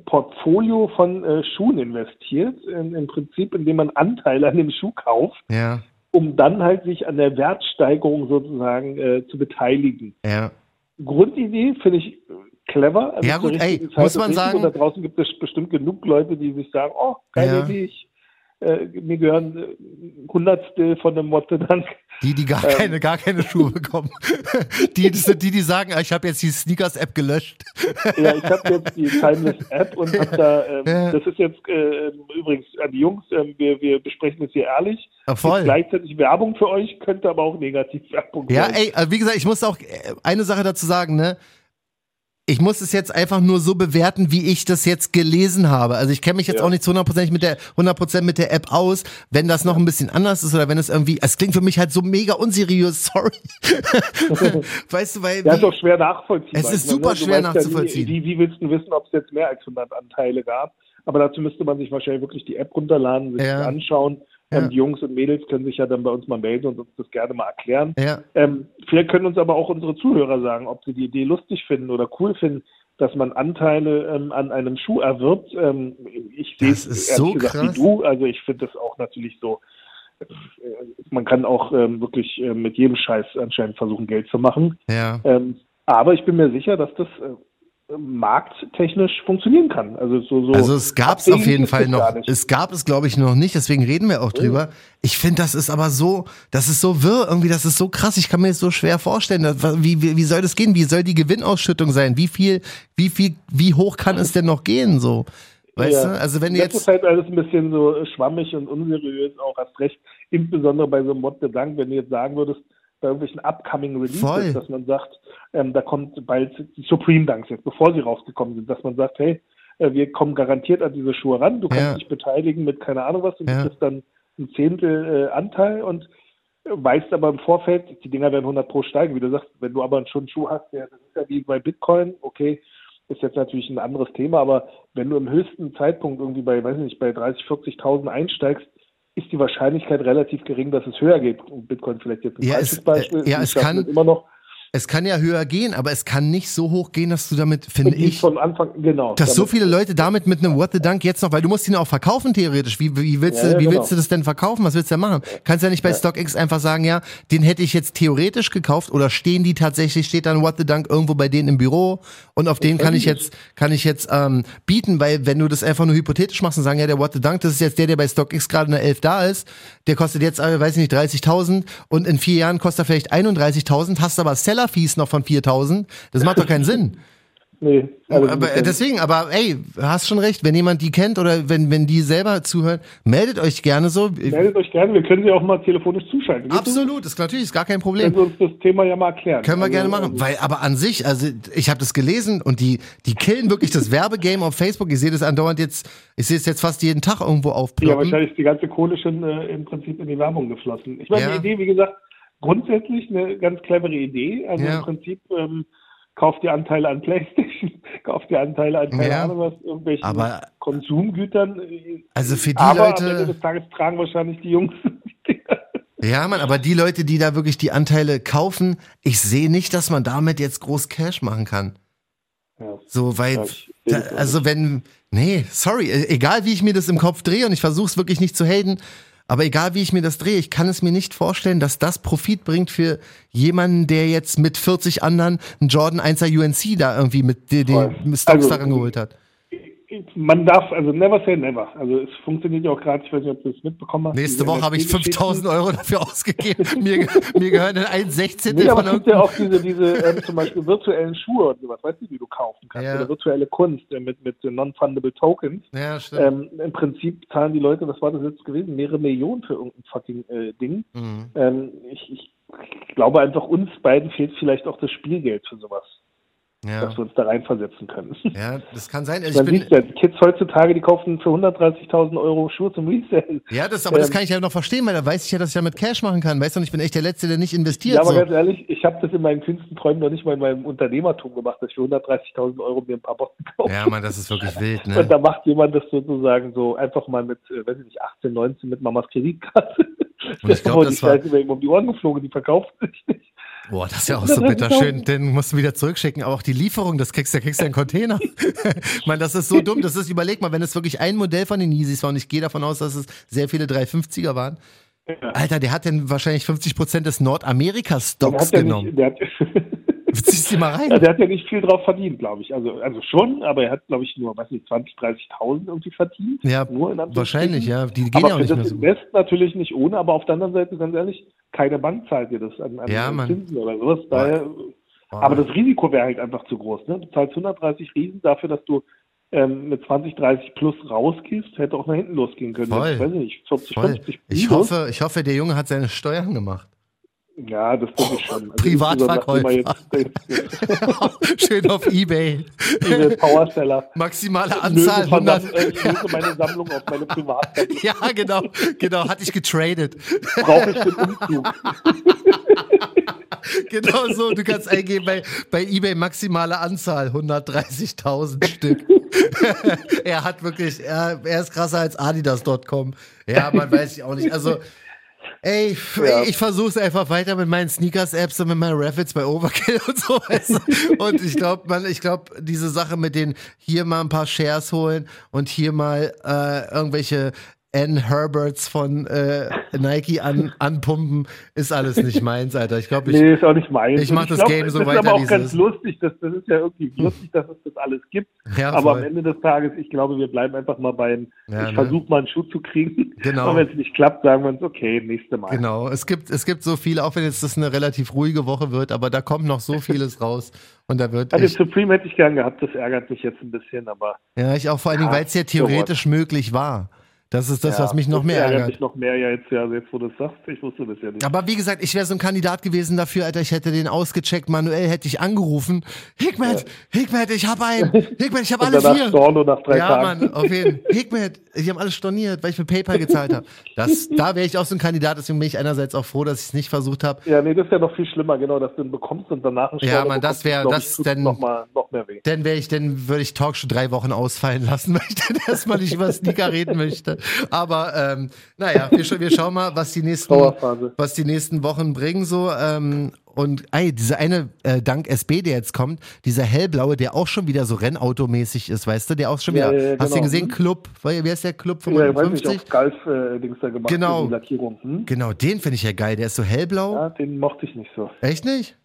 Portfolio von äh, Schuhen investiert, in, im Prinzip, indem man Anteile an dem Schuh kauft, Ja, um dann halt sich an der Wertsteigerung sozusagen äh, zu beteiligen. ja. Grundidee finde ich clever. Also Ja, gut, ey, Zeit muss man sagen- Und da draußen gibt es bestimmt genug Leute, die sich sagen, oh, geile Ja. Idee, ich, äh, mir gehören äh, Hundertstel von dem What the Dunk. Die, die gar Ähm. keine, gar keine Schuhe bekommen. die, das sind die, die sagen, ich habe jetzt die Sneakers-App gelöscht. Ja, ich habe jetzt die Timeless-App und habe da, ähm, Ja. das ist jetzt äh, übrigens an die Jungs, ähm, wir, wir besprechen das hier ehrlich. Ist voll. gleichzeitig Werbung für euch, könnte aber auch Negativ-Werbung Ja, sein. ey, also wie gesagt, ich muss auch äh, eine Sache dazu sagen, ne? Ich muss es jetzt einfach nur so bewerten, wie ich das jetzt gelesen habe. Also ich kenne mich jetzt Ja. auch nicht zu 100% mit der 100% mit der App aus. Wenn das noch ein bisschen anders ist oder wenn es irgendwie, es klingt für mich halt so mega unseriös, sorry. weißt du, weil Ja, ist doch schwer nachvollziehbar. Es ist meine, super du schwer nachzuvollziehen. Ja wie, wie willst du wissen, ob es jetzt mehr als 100 Anteile gab? Aber dazu müsste man sich wahrscheinlich wirklich die App runterladen, sich Ja. anschauen. Ja. Ähm, die Jungs und Mädels können sich ja dann bei uns mal melden und uns das gerne mal erklären. ja, Ähm, vielleicht können uns aber auch unsere Zuhörer sagen, ob sie die Idee lustig finden oder cool finden, dass man Anteile ähm, an einem Schuh erwirbt. Ähm, ich sehe Das es so gesagt krass. wie du. Also ich finde das auch natürlich so. äh, Man kann auch ähm, wirklich äh, mit jedem Scheiß anscheinend versuchen, Geld zu machen. ja. Aber ich bin mir sicher, dass das äh, markttechnisch funktionieren kann. Also so, so Also es gab es auf jeden Fall noch. Es gab es, glaube ich, noch nicht, deswegen reden wir auch drüber. Ich finde, das ist aber so, das ist so wirr, irgendwie, das ist so krass, ich kann mir das so schwer vorstellen. Das- Wie, wie, wie soll das gehen? Wie soll die Gewinnausschüttung sein? Wie viel, wie viel, wie hoch kann es denn noch gehen? So, weißt Ja. du? Also wenn du das jetzt. ist halt alles ein bisschen so schwammig und unseriös, auch hast recht. Insbesondere bei so einem the Dank, wenn du jetzt sagen würdest, bei irgendwelchen upcoming Releases, Voll. dass man sagt, ähm, da kommt bald die Supreme Dunks jetzt, bevor sie rausgekommen sind, dass man sagt, hey, äh, wir kommen garantiert an diese Schuhe ran, du kannst Ja. dich beteiligen mit keine Ahnung was und Ja. du kriegst dann ein Zehntel äh, Anteil und weißt aber im Vorfeld, die Dinger werden 100 pro steigen, wie du sagst, wenn du aber schon einen Schuh hast, der, das ist ja wie bei Bitcoin, okay, ist jetzt natürlich ein anderes Thema, aber wenn du im höchsten Zeitpunkt irgendwie bei, weiß nicht, bei 30, 40.000 einsteigst, ist die Wahrscheinlichkeit relativ gering, dass es höher geht. Und Bitcoin vielleicht jetzt ein Ja, falsches es- Beispiel. äh, ja, es kann- es immer noch Es kann ja höher gehen, aber es kann nicht so hoch gehen, dass du damit, finde ich, von Anfang, genau. dass so viele Leute damit mit einem What the Dunk jetzt noch, weil du musst ihn auch verkaufen theoretisch. Wie, wie, willst, Ja, du, ja, wie genau. willst du das denn verkaufen? Was willst du denn machen? Kannst ja nicht bei StockX einfach sagen, ja, den hätte ich jetzt theoretisch gekauft oder stehen die tatsächlich, steht dann What the Dunk irgendwo bei denen im Büro und auf den kann ich jetzt, kann ich jetzt ähm, bieten, weil wenn du das einfach nur hypothetisch machst und sagen, ja, der What the Dunk, das ist jetzt der, der bei StockX gerade eine 11 da ist, der kostet jetzt, äh, weiß ich nicht, 30.000 und in vier Jahren kostet er vielleicht 31.000, hast aber Seller-Fees noch von 4.000, das macht doch keinen Sinn. Nee, also Aber, deswegen, aber ey, hast schon recht, wenn jemand die kennt oder wenn, wenn die selber zuhören, meldet euch gerne so. meldet euch gerne, wir können sie auch mal telefonisch zuschalten. Absolut, ist natürlich ist gar kein das? Problem. Können Sie uns das Thema ja mal erklären. Können wir Also, gerne machen. Weil, aber an sich, also ich habe das gelesen und die, die killen wirklich das Werbegame auf Facebook. Ich sehe das andauernd jetzt, ich sehe es jetzt fast jeden Tag irgendwo Ja, aufploppen. wahrscheinlich ist die ganze Kohle schon äh, im Prinzip in die Werbung geflossen. Ich meine, Ja. die Idee, wie gesagt, grundsätzlich eine ganz clevere Idee. Also Ja. im Prinzip ähm, kauft ihr Anteile an Playstation, kauft ihr Anteile an keine Ja. Ahnung was, irgendwelchen Aber- Konsumgütern. Also für die Aber am Ende Leute, des Tages tragen wahrscheinlich die Jungs ja man, aber die Leute, die da wirklich die Anteile kaufen, ich sehe nicht, dass man damit jetzt groß Cash machen kann. Ja. So, weil, Da, also wenn, nee, sorry, e, egal wie ich mir das im Kopf drehe und ich versuche es wirklich nicht zu haten, aber egal wie ich mir das drehe, ich kann es mir nicht vorstellen, dass das Profit bringt für jemanden, der jetzt mit 40 anderen einen Jordan 1er UNC da irgendwie mit den Stocks also, daran geholt hat man darf, also never say never. Also es funktioniert ja auch gerade, ich weiß nicht, ob du es mitbekommen hast. Nächste Woche habe ich 5000 Euro dafür ausgegeben. mir, mir gehören ein 16. Nee, aber es gibt ja auch diese, diese ähm, zum Beispiel virtuellen Schuhe und sowas, weißt du, die du kaufen kannst. Ja. Oder virtuelle Kunst äh, mit, mit non-fundable Tokens. Ja, stimmt. Ähm, Im Prinzip zahlen die Leute, was war das jetzt gewesen, mehrere Millionen für irgendein fucking äh, Ding. Mhm. Ähm, ich, ich glaube einfach, uns beiden fehlt vielleicht auch das Spielgeld für sowas ja. dass wir uns da reinversetzen können. Ja, das kann sein. Also Man sieht ja, die Kids heutzutage, die kaufen für 130.000 Euro Schuhe zum Resell. Ja, das, aber ähm, das kann ich ja noch verstehen, weil da weiß ich ja, dass ich ja mit Cash machen kann. Weißt du, ich bin echt der Letzte, der nicht investiert. Ja, aber so. ganz ehrlich, ich habe das in meinen kühnsten Träumen noch nicht mal in meinem Unternehmertum gemacht, dass ich für 130.000 Euro mir ein paar Botten kaufe. Ja, man, das ist wirklich wild, ne? Und da macht jemand das sozusagen so einfach mal mit, äh, weiß ich nicht, 18, 19 mit Mamas Kreditkarte. Und ich glaube, das war... Die um die Ohren geflogen, die verkauft sich nicht. Boah, das ist ja auch so bitterschön. Den musst du wieder zurückschicken. Aber auch die Lieferung, das kriegst du, kriegst du einen Container. ich meine, das ist so dumm. Das ist, überleg mal, wenn es wirklich ein Modell von den Yeezys war und ich gehe davon aus, dass es sehr viele 350er waren. Ja. Alter, der hat denn wahrscheinlich 50 Prozent des Nordamerika-Stocks genommen. Nicht, der hat, Ziehst du mal rein. Ja, der hat ja nicht viel drauf verdient, glaube ich. Also, also schon, aber er hat, glaube ich, nur, weiß nicht, 20, 30.000 irgendwie verdient. Ja, nur wahrscheinlich, ja. Die gehen aber ja auch nicht das mehr so. Invest natürlich nicht ohne, aber auf der anderen Seite, ganz ehrlich, keine Bank zahlt dir das an, an ja, Zinsen oder sowas. Daher, aber das Risiko wäre halt einfach zu groß. Ne? Du zahlst 130 Riesen dafür, dass du ähm, mit 20, 30 plus rausgehst, hätte auch nach hinten losgehen können. Voll. Ich weiß nicht, 40, Voll. 50 ich hoffe, ich hoffe, der Junge hat seine Steuern gemacht. Ja, das denke ich schon. Also Privatverkäufer. Schön auf Ebay. Diese Powerseller. Maximale Anzahl. Ich löse, 100. Äh, ich löse meine Sammlung auf meine Privatseite. ja, genau. Genau, hatte ich getradet. Brauche ich den Umzug. genau so, du kannst eingeben bei, bei eBay maximale Anzahl, 130.000 Stück. er hat wirklich, er, er ist krasser als Adidas.com. Ja, man weiß ich auch nicht. Also, Ey, ja. ich versuche es einfach weiter mit meinen Sneakers-Apps und mit meinen Raffits bei Overkill und so. und ich glaube, man, ich glaube, diese Sache mit den hier mal ein paar Shares holen und hier mal äh, irgendwelche Ann Herberts von äh, Nike an, anpumpen, ist alles nicht meins, Alter. Ich glaube, ich. Nee, ist auch nicht meins. Ich mache das glaub, Game so weiter. Das ist aber auch ganz lustig. Das, das ist ja irgendwie lustig, dass es das alles gibt. Ja, aber voll. am Ende des Tages, ich glaube, wir bleiben einfach mal beim. Ja, ich ne? versuche mal einen Schuh zu kriegen. Genau. Und wenn es nicht klappt, sagen wir uns, okay, nächste Mal. Genau. Es gibt, es gibt so viele, auch wenn jetzt das eine relativ ruhige Woche wird, aber da kommt noch so vieles raus. Und da wird. Also ich, Supreme hätte ich gern gehabt, das ärgert mich jetzt ein bisschen, aber. Ja, ich auch vor allen Dingen, weil es ja theoretisch so möglich war. Das ist das, ja, was mich noch mehr ärgert. Mich noch mehr ja jetzt, ja, jetzt wo du es sagst, ich wusste das ja nicht. Aber wie gesagt, ich wäre so ein Kandidat gewesen dafür, Alter, ich hätte den ausgecheckt, manuell hätte ich angerufen. Hikmet, ja. Hikmet, ich hab einen. Hikmet, ich hab alle vier. Storno nach drei ja, Tagen. Mann, auf jeden Fall. Hikmet, ich habe alles storniert, weil ich mit PayPal gezahlt habe. Das, da wäre ich auch so ein Kandidat, deswegen bin ich einerseits auch froh, dass ich es nicht versucht habe. Ja, nee, das ist ja noch viel schlimmer, genau, dass du ihn bekommst und danach ein Ja, man, das wäre, das dann noch, mal, noch mehr weh. Dann wäre ich, dann würde ich Talk schon drei Wochen ausfallen lassen, weil ich dann erstmal nicht über Sneaker reden möchte. Aber ähm, naja, wir, wir schauen mal, was die nächsten, was die nächsten Wochen bringen so. Ähm, und ey, dieser eine äh, Dank SB, der jetzt kommt, dieser hellblaue, der auch schon wieder so Rennautomäßig ist, weißt du, der auch schon wieder. Ja, ja, hast genau. du gesehen? Club, wie heißt der Club 55? Ja, ich weiß nicht, Golf äh, Dings da gemacht genau. die Lackierung. Hm? Genau, den finde ich ja geil. Der ist so hellblau. Ja, den mochte ich nicht so. Echt nicht?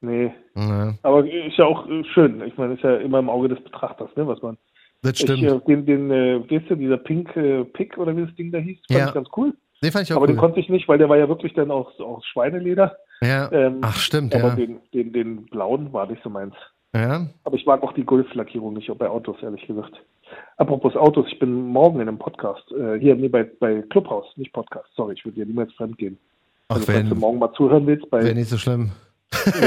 Nee. Ja. Aber ist ja auch äh, schön. Ich meine, ist ja immer im Auge des Betrachters, ne, was man das stimmt. Ich, äh, den, den, äh, weißt du, dieser Pink äh, Pick oder wie das Ding da hieß, fand ja. ich ganz cool. Den fand ich auch aber cool. den konnte ich nicht, weil der war ja wirklich dann aus, aus Schweineleder. Ja. Ähm, Ach, stimmt, aber ja. den, den, den blauen war nicht so meins. Ja. Aber ich mag auch die Golf-Lackierung nicht, auch bei Autos, ehrlich gesagt. Apropos Autos, ich bin morgen in einem Podcast, äh, hier, nee, bei, bei Clubhouse, nicht Podcast, sorry, ich würde dir niemals fremd gehen. Ach, also, wenn, du morgen mal zuhören willst, bei. Wäre nicht so schlimm.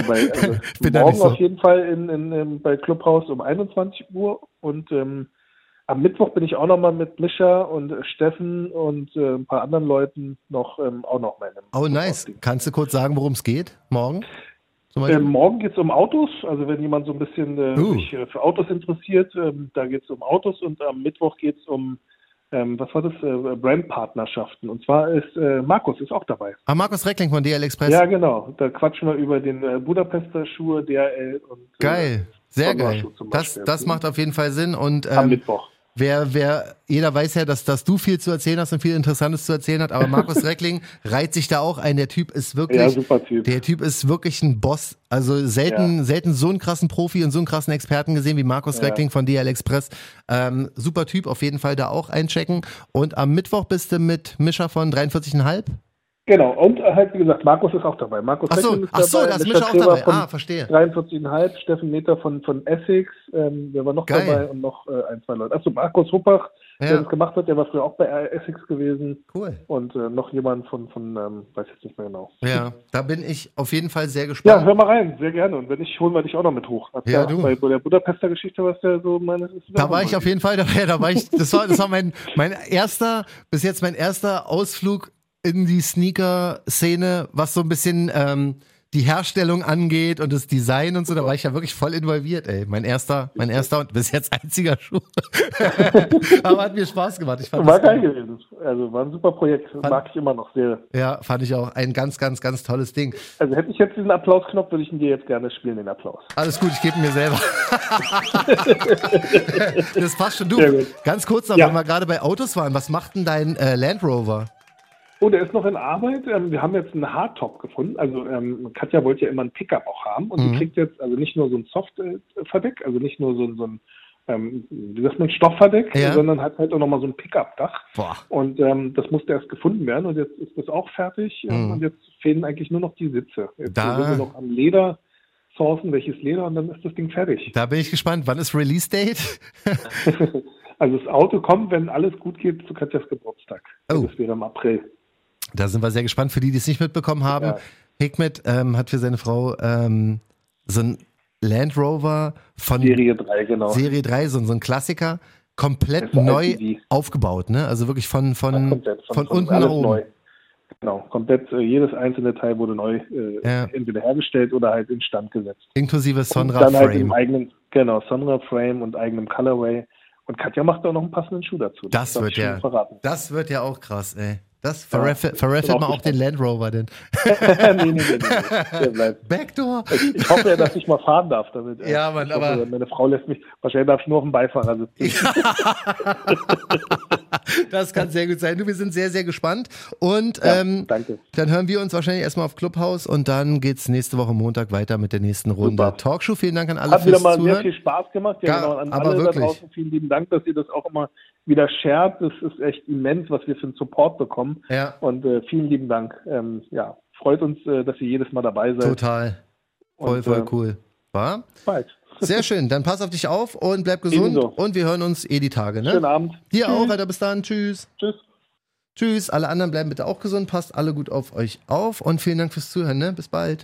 bei, also, morgen so. auf jeden Fall in, in, in, bei Clubhouse um 21 Uhr und ähm, am Mittwoch bin ich auch nochmal mit Mischa und Steffen und äh, ein paar anderen Leuten noch ähm, auch noch mal in Oh, nice. Kannst du kurz sagen, worum es geht morgen? Ähm, morgen geht es um Autos. Also wenn jemand so ein bisschen äh, uh. sich äh, für Autos interessiert, ähm, da geht es um Autos und am Mittwoch geht es um ähm, was war das? Äh, Brandpartnerschaften. Und zwar ist äh, Markus ist auch dabei. Ah, Markus Reckling von DL Express. Ja, genau. Da quatschen wir über den äh, Budapester Schuhe, DRL und Geil. Sehr geil. Das, das macht auf jeden Fall Sinn und ähm, am Mittwoch. Wer, wer, jeder weiß ja, dass, dass du viel zu erzählen hast und viel Interessantes zu erzählen hast, aber Markus Reckling reiht sich da auch ein. Der Typ ist wirklich, ja, super typ. der Typ ist wirklich ein Boss. Also selten, ja. selten so einen krassen Profi und so einen krassen Experten gesehen wie Markus ja. Reckling von DL Express. Ähm, super Typ, auf jeden Fall da auch einchecken. Und am Mittwoch bist du mit Mischa von 43,5? Genau, und halt, wie gesagt, Markus ist auch dabei. Markus ach so, ist ach so, dabei. da ist Mischa auch dabei. Ah, verstehe. 43,5, Steffen Meter von, von Essex, ähm, wer war noch Geil. dabei und noch äh, ein, zwei Leute. Achso, Markus Huppach, ja. der das gemacht hat, der war früher auch bei Essex gewesen. Cool. Und äh, noch jemand von, von ähm, weiß jetzt nicht mehr genau. Ja, da bin ich auf jeden Fall sehr gespannt. Ja, hör mal rein, sehr gerne. Und wenn ich, holen wir dich auch noch mit hoch. Ja, du. Bei, der Budapester Geschichte, was der so meine. Da war ich auf jeden Fall dabei. Da war ich, das war, das war mein, mein erster, bis jetzt mein erster Ausflug in die Sneaker-Szene, was so ein bisschen ähm, die Herstellung angeht und das Design und so, da war ich ja wirklich voll involviert, ey. Mein erster, mein erster und bis jetzt einziger Schuh. Aber hat mir Spaß gemacht. Ich fand war geil gewesen. Also war ein super Projekt. Fand, Mag ich immer noch sehr. Ja, fand ich auch ein ganz, ganz, ganz tolles Ding. Also hätte ich jetzt diesen Applausknopf, würde ich ihn dir jetzt gerne spielen, den Applaus. Alles gut, ich gebe mir selber. das passt schon. Du, ganz kurz noch, ja. wenn wir gerade bei Autos waren, was macht denn dein äh, Land Rover? Oh, der ist noch in Arbeit. Ähm, wir haben jetzt einen Hardtop gefunden. Also ähm, Katja wollte ja immer einen Pickup auch haben und mhm. die kriegt jetzt also nicht nur so ein Soft-Verdeck, also nicht nur so, so ein ähm, wie sagt man, Stoffverdeck, ja. sondern hat halt auch nochmal so ein Pickup-Dach. Und ähm, das musste erst gefunden werden und jetzt ist das auch fertig ähm, mhm. und jetzt fehlen eigentlich nur noch die Sitze. Jetzt da. sind wir noch am Leder sourcen, welches Leder und dann ist das Ding fertig. Da bin ich gespannt. Wann ist Release-Date? also das Auto kommt, wenn alles gut geht, zu Katjas Geburtstag. Oh. Das wäre im April. Da sind wir sehr gespannt. Für die, die es nicht mitbekommen haben, ja. Hikmet ähm, hat für seine Frau ähm, so ein Land Rover von Serie 3, genau. Serie 3, so, so ein Klassiker, komplett neu aufgebaut, ne? Also wirklich von, von, von, von, von, unten nach oben. Neu. Genau, komplett äh, jedes einzelne Teil wurde neu äh, ja. entweder hergestellt oder halt instand gesetzt. Inklusive Sonra Frame. Dann halt im eigenen, genau, Sonra Frame und eigenem Colorway. Und Katja macht auch noch einen passenden Schuh dazu. Das, das wird ja, das wird ja auch krass, ey. Das verraffelt, verraffelt man auch den Land Rover denn. nee, nee, nee, nee, Der bleibt. Backdoor. Ich, ich, hoffe ja, dass ich mal fahren darf damit. Ja, man, aber. Hoffe, meine Frau lässt mich, wahrscheinlich darf ich nur auf dem Beifahrer sitzen. das kann sehr gut sein. Du, wir sind sehr, sehr gespannt. Und ja, ähm, danke. dann hören wir uns wahrscheinlich erstmal auf Clubhouse und dann geht's nächste Woche Montag weiter mit der nächsten Runde Super. Talkshow. Vielen Dank an alle Hat fürs wieder mal Zuhören. sehr viel Spaß gemacht. Ja, genau, an aber alle wirklich. da draußen vielen lieben Dank, dass ihr das auch immer wieder shared. Das ist echt immens, was wir für einen Support bekommen. Ja. Und äh, vielen lieben Dank. Ähm, ja, freut uns, äh, dass ihr jedes Mal dabei seid. Total. Voll, und, voll äh, cool. War? Bald. Sehr schön. Dann pass auf dich auf und bleib gesund. Ebenso. Und wir hören uns eh die Tage. Ne? Schönen Abend. Dir Tschüss. auch, weiter bis dann. Tschüss. Tschüss. Tschüss. Alle anderen bleiben bitte auch gesund. Passt alle gut auf euch auf. Und vielen Dank fürs Zuhören. Ne? Bis bald.